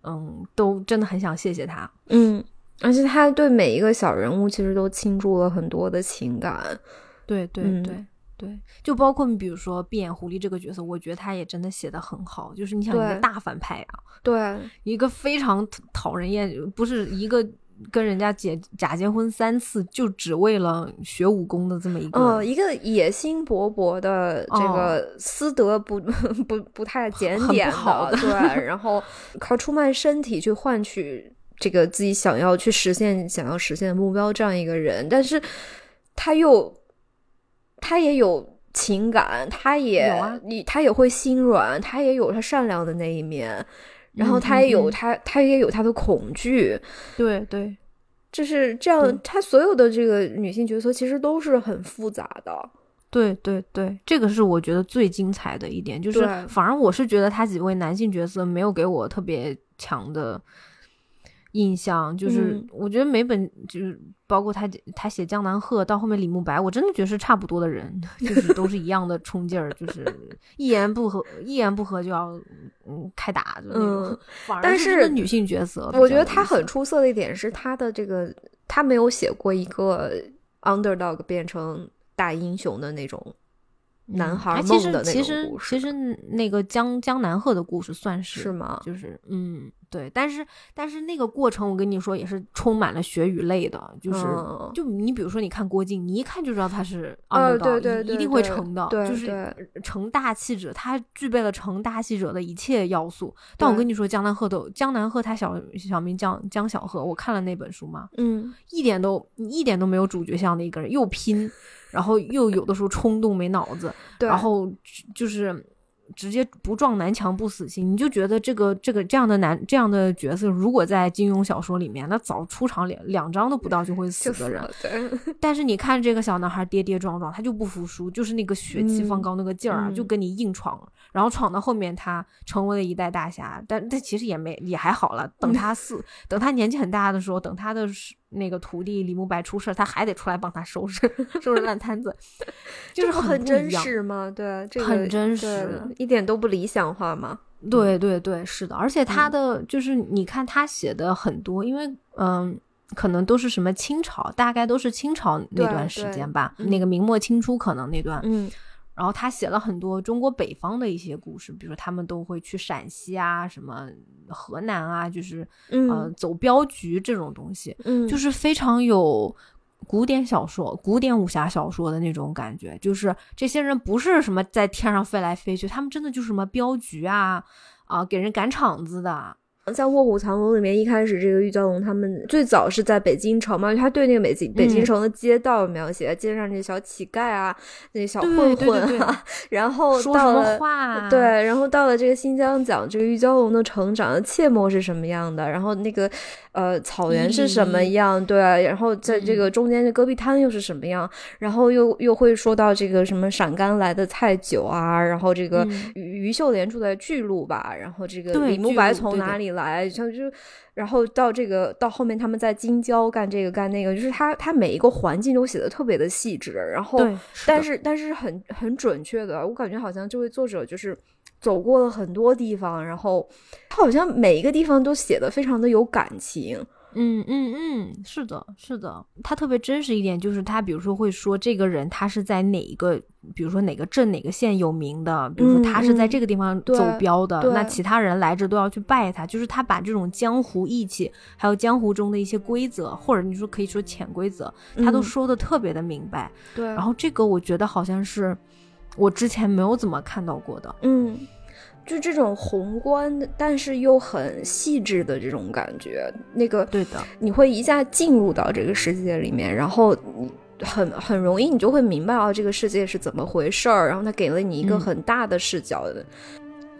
嗯，都真的很想谢谢他，嗯，而且他对每一个小人物其实都倾注了很多的情感，对对对对，就包括你比如说闭眼狐狸这个角色，我觉得他也真的写的很好，就是你想一个大反派啊，对，一个非常讨人厌，不是一个。跟人家结假结婚三次，就只为了学武功的这么一个，嗯，一个野心勃勃的这个私德不 不不太检点的，对，然后靠出卖身体去换取这个自己想要去实现想要实现的目标，这样一个人，但是他又他也有情感，他也你他也会心软，他也有他善良的那一面。然后他也有他，他也有他的恐惧，对对，就是这样。他所有的这个女性角色其实都是很复杂的，对对对，这个是我觉得最精彩的一点。就是反而我是觉得他几位男性角色没有给我特别强的。印象就是，我觉得每本就是包括他他写江南鹤到后面李慕白，我真的觉得是差不多的人，就是都是一样的冲劲儿，就是一言不合一言不合就要嗯开打，就那种。但是女性角色，我觉得他很出色的一点是他的这个，他没有写过一个 underdog 变成大英雄的那种。男孩梦的那其实其实那个江江南鹤的故事算是是吗？就是嗯对，但是但是那个过程我跟你说也是充满了血与泪的，就是就你比如说你看郭靖，你一看就知道他是二对对一定会成的，就是成大器者，他具备了成大器者的一切要素。但我跟你说，江南鹤都江南鹤他小小名江江小鹤，我看了那本书嘛，嗯，一点都一点都没有主角像的一个人，又拼。然后又有的时候冲动没脑子，然后就是直接不撞南墙不死心，你就觉得这个这个这样的男这样的角色，如果在金庸小说里面，那早出场两两章都不到就会死的人。但是你看这个小男孩跌跌撞撞，他就不服输，就是那个血气方刚那个劲儿啊，就跟你硬闯。然后闯到后面，他成为了一代大侠，但他其实也没也还好了。等他四等他年纪很大的时候，等他的那个徒弟李慕白出事，他还得出来帮他收拾 收拾烂摊子，就是很真实嘛？对，这个很真实，一点都不理想化嘛？对对对，是的。而且他的就是你看他写的很多，因为嗯，可能都是什么清朝，大概都是清朝那段时间吧，那个明末清初可能那段，嗯。然后他写了很多中国北方的一些故事，比如说他们都会去陕西啊，什么河南啊，就是呃走镖局这种东西，嗯，就是非常有古典小说、古典武侠小说的那种感觉。就是这些人不是什么在天上飞来飞去，他们真的就是什么镖局啊啊，给人赶场子的。在《卧虎藏龙》里面，一开始这个玉娇龙他们最早是在北京城嘛，他对那个北京北京城的街道描写，街上那小乞丐啊，那小混混啊，然后到了对，然后到了这个新疆讲这个玉娇龙的成长，切莫是什么样的，然后那个呃草原是什么样，对，然后在这个中间的戈壁滩又是什么样，然后又又会说到这个什么陕甘来的菜酒啊，然后这个于秀莲住在巨鹿吧，然后这个李慕白从哪里？来，像就，然后到这个到后面，他们在京郊干这个干那个，就是他他每一个环境都写的特别的细致，然后，但是但是很很准确的，我感觉好像这位作者就是走过了很多地方，然后他好像每一个地方都写的非常的有感情。嗯嗯嗯，是的，是的，他特别真实一点，就是他比如说会说这个人他是在哪一个，比如说哪个镇哪个县有名的，比如说他是在这个地方走镖的，那其他人来这都要去拜他，就是他把这种江湖义气，还有江湖中的一些规则，或者你说可以说潜规则，他都说的特别的明白。对，然后这个我觉得好像是我之前没有怎么看到过的。嗯。就这种宏观，但是又很细致的这种感觉，那个对的，你会一下进入到这个世界里面，然后你很很容易，你就会明白哦，这个世界是怎么回事儿。然后他给了你一个很大的视角的，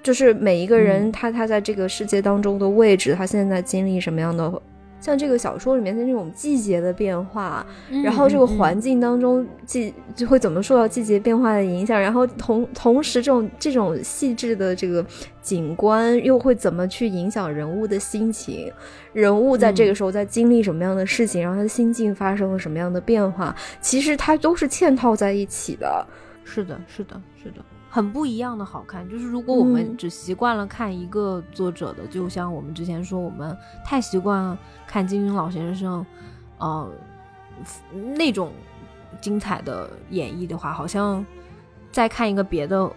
就是每一个人他他在这个世界当中的位置，他现在经历什么样的。像这个小说里面的那种季节的变化，然后这个环境当中季就会怎么受到季节变化的影响，然后同同时这种这种细致的这个景观又会怎么去影响人物的心情，人物在这个时候在经历什么样的事情，然后他的心境发生了什么样的变化，其实它都是嵌套在一起的。是的，是的，是的。很不一样的好看，就是如果我们只习惯了看一个作者的，就像我们之前说，我们太习惯看金庸老先生，呃，那种精彩的演绎的话，好像再看一个别的，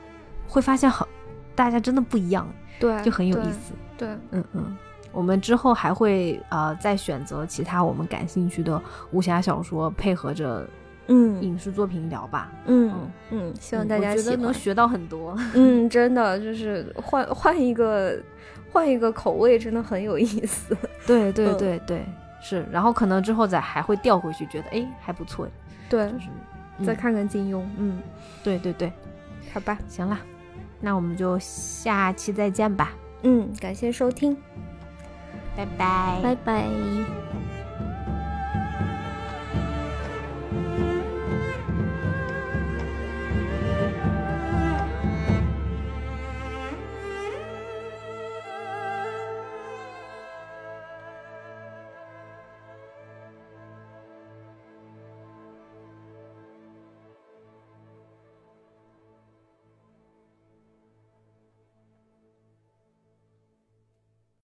会发现好，大家真的不一样，对，就很有意思，对，嗯嗯，我们之后还会呃再选择其他我们感兴趣的武侠小说，配合着。嗯，影视作品聊吧。嗯嗯，希望大家觉得能学到很多。嗯，真的就是换换一个换一个口味，真的很有意思。对对对对，是。然后可能之后再还会调回去，觉得哎还不错。对，就是再看看金庸。嗯，对对对，好吧，行了，那我们就下期再见吧。嗯，感谢收听，拜拜，拜拜。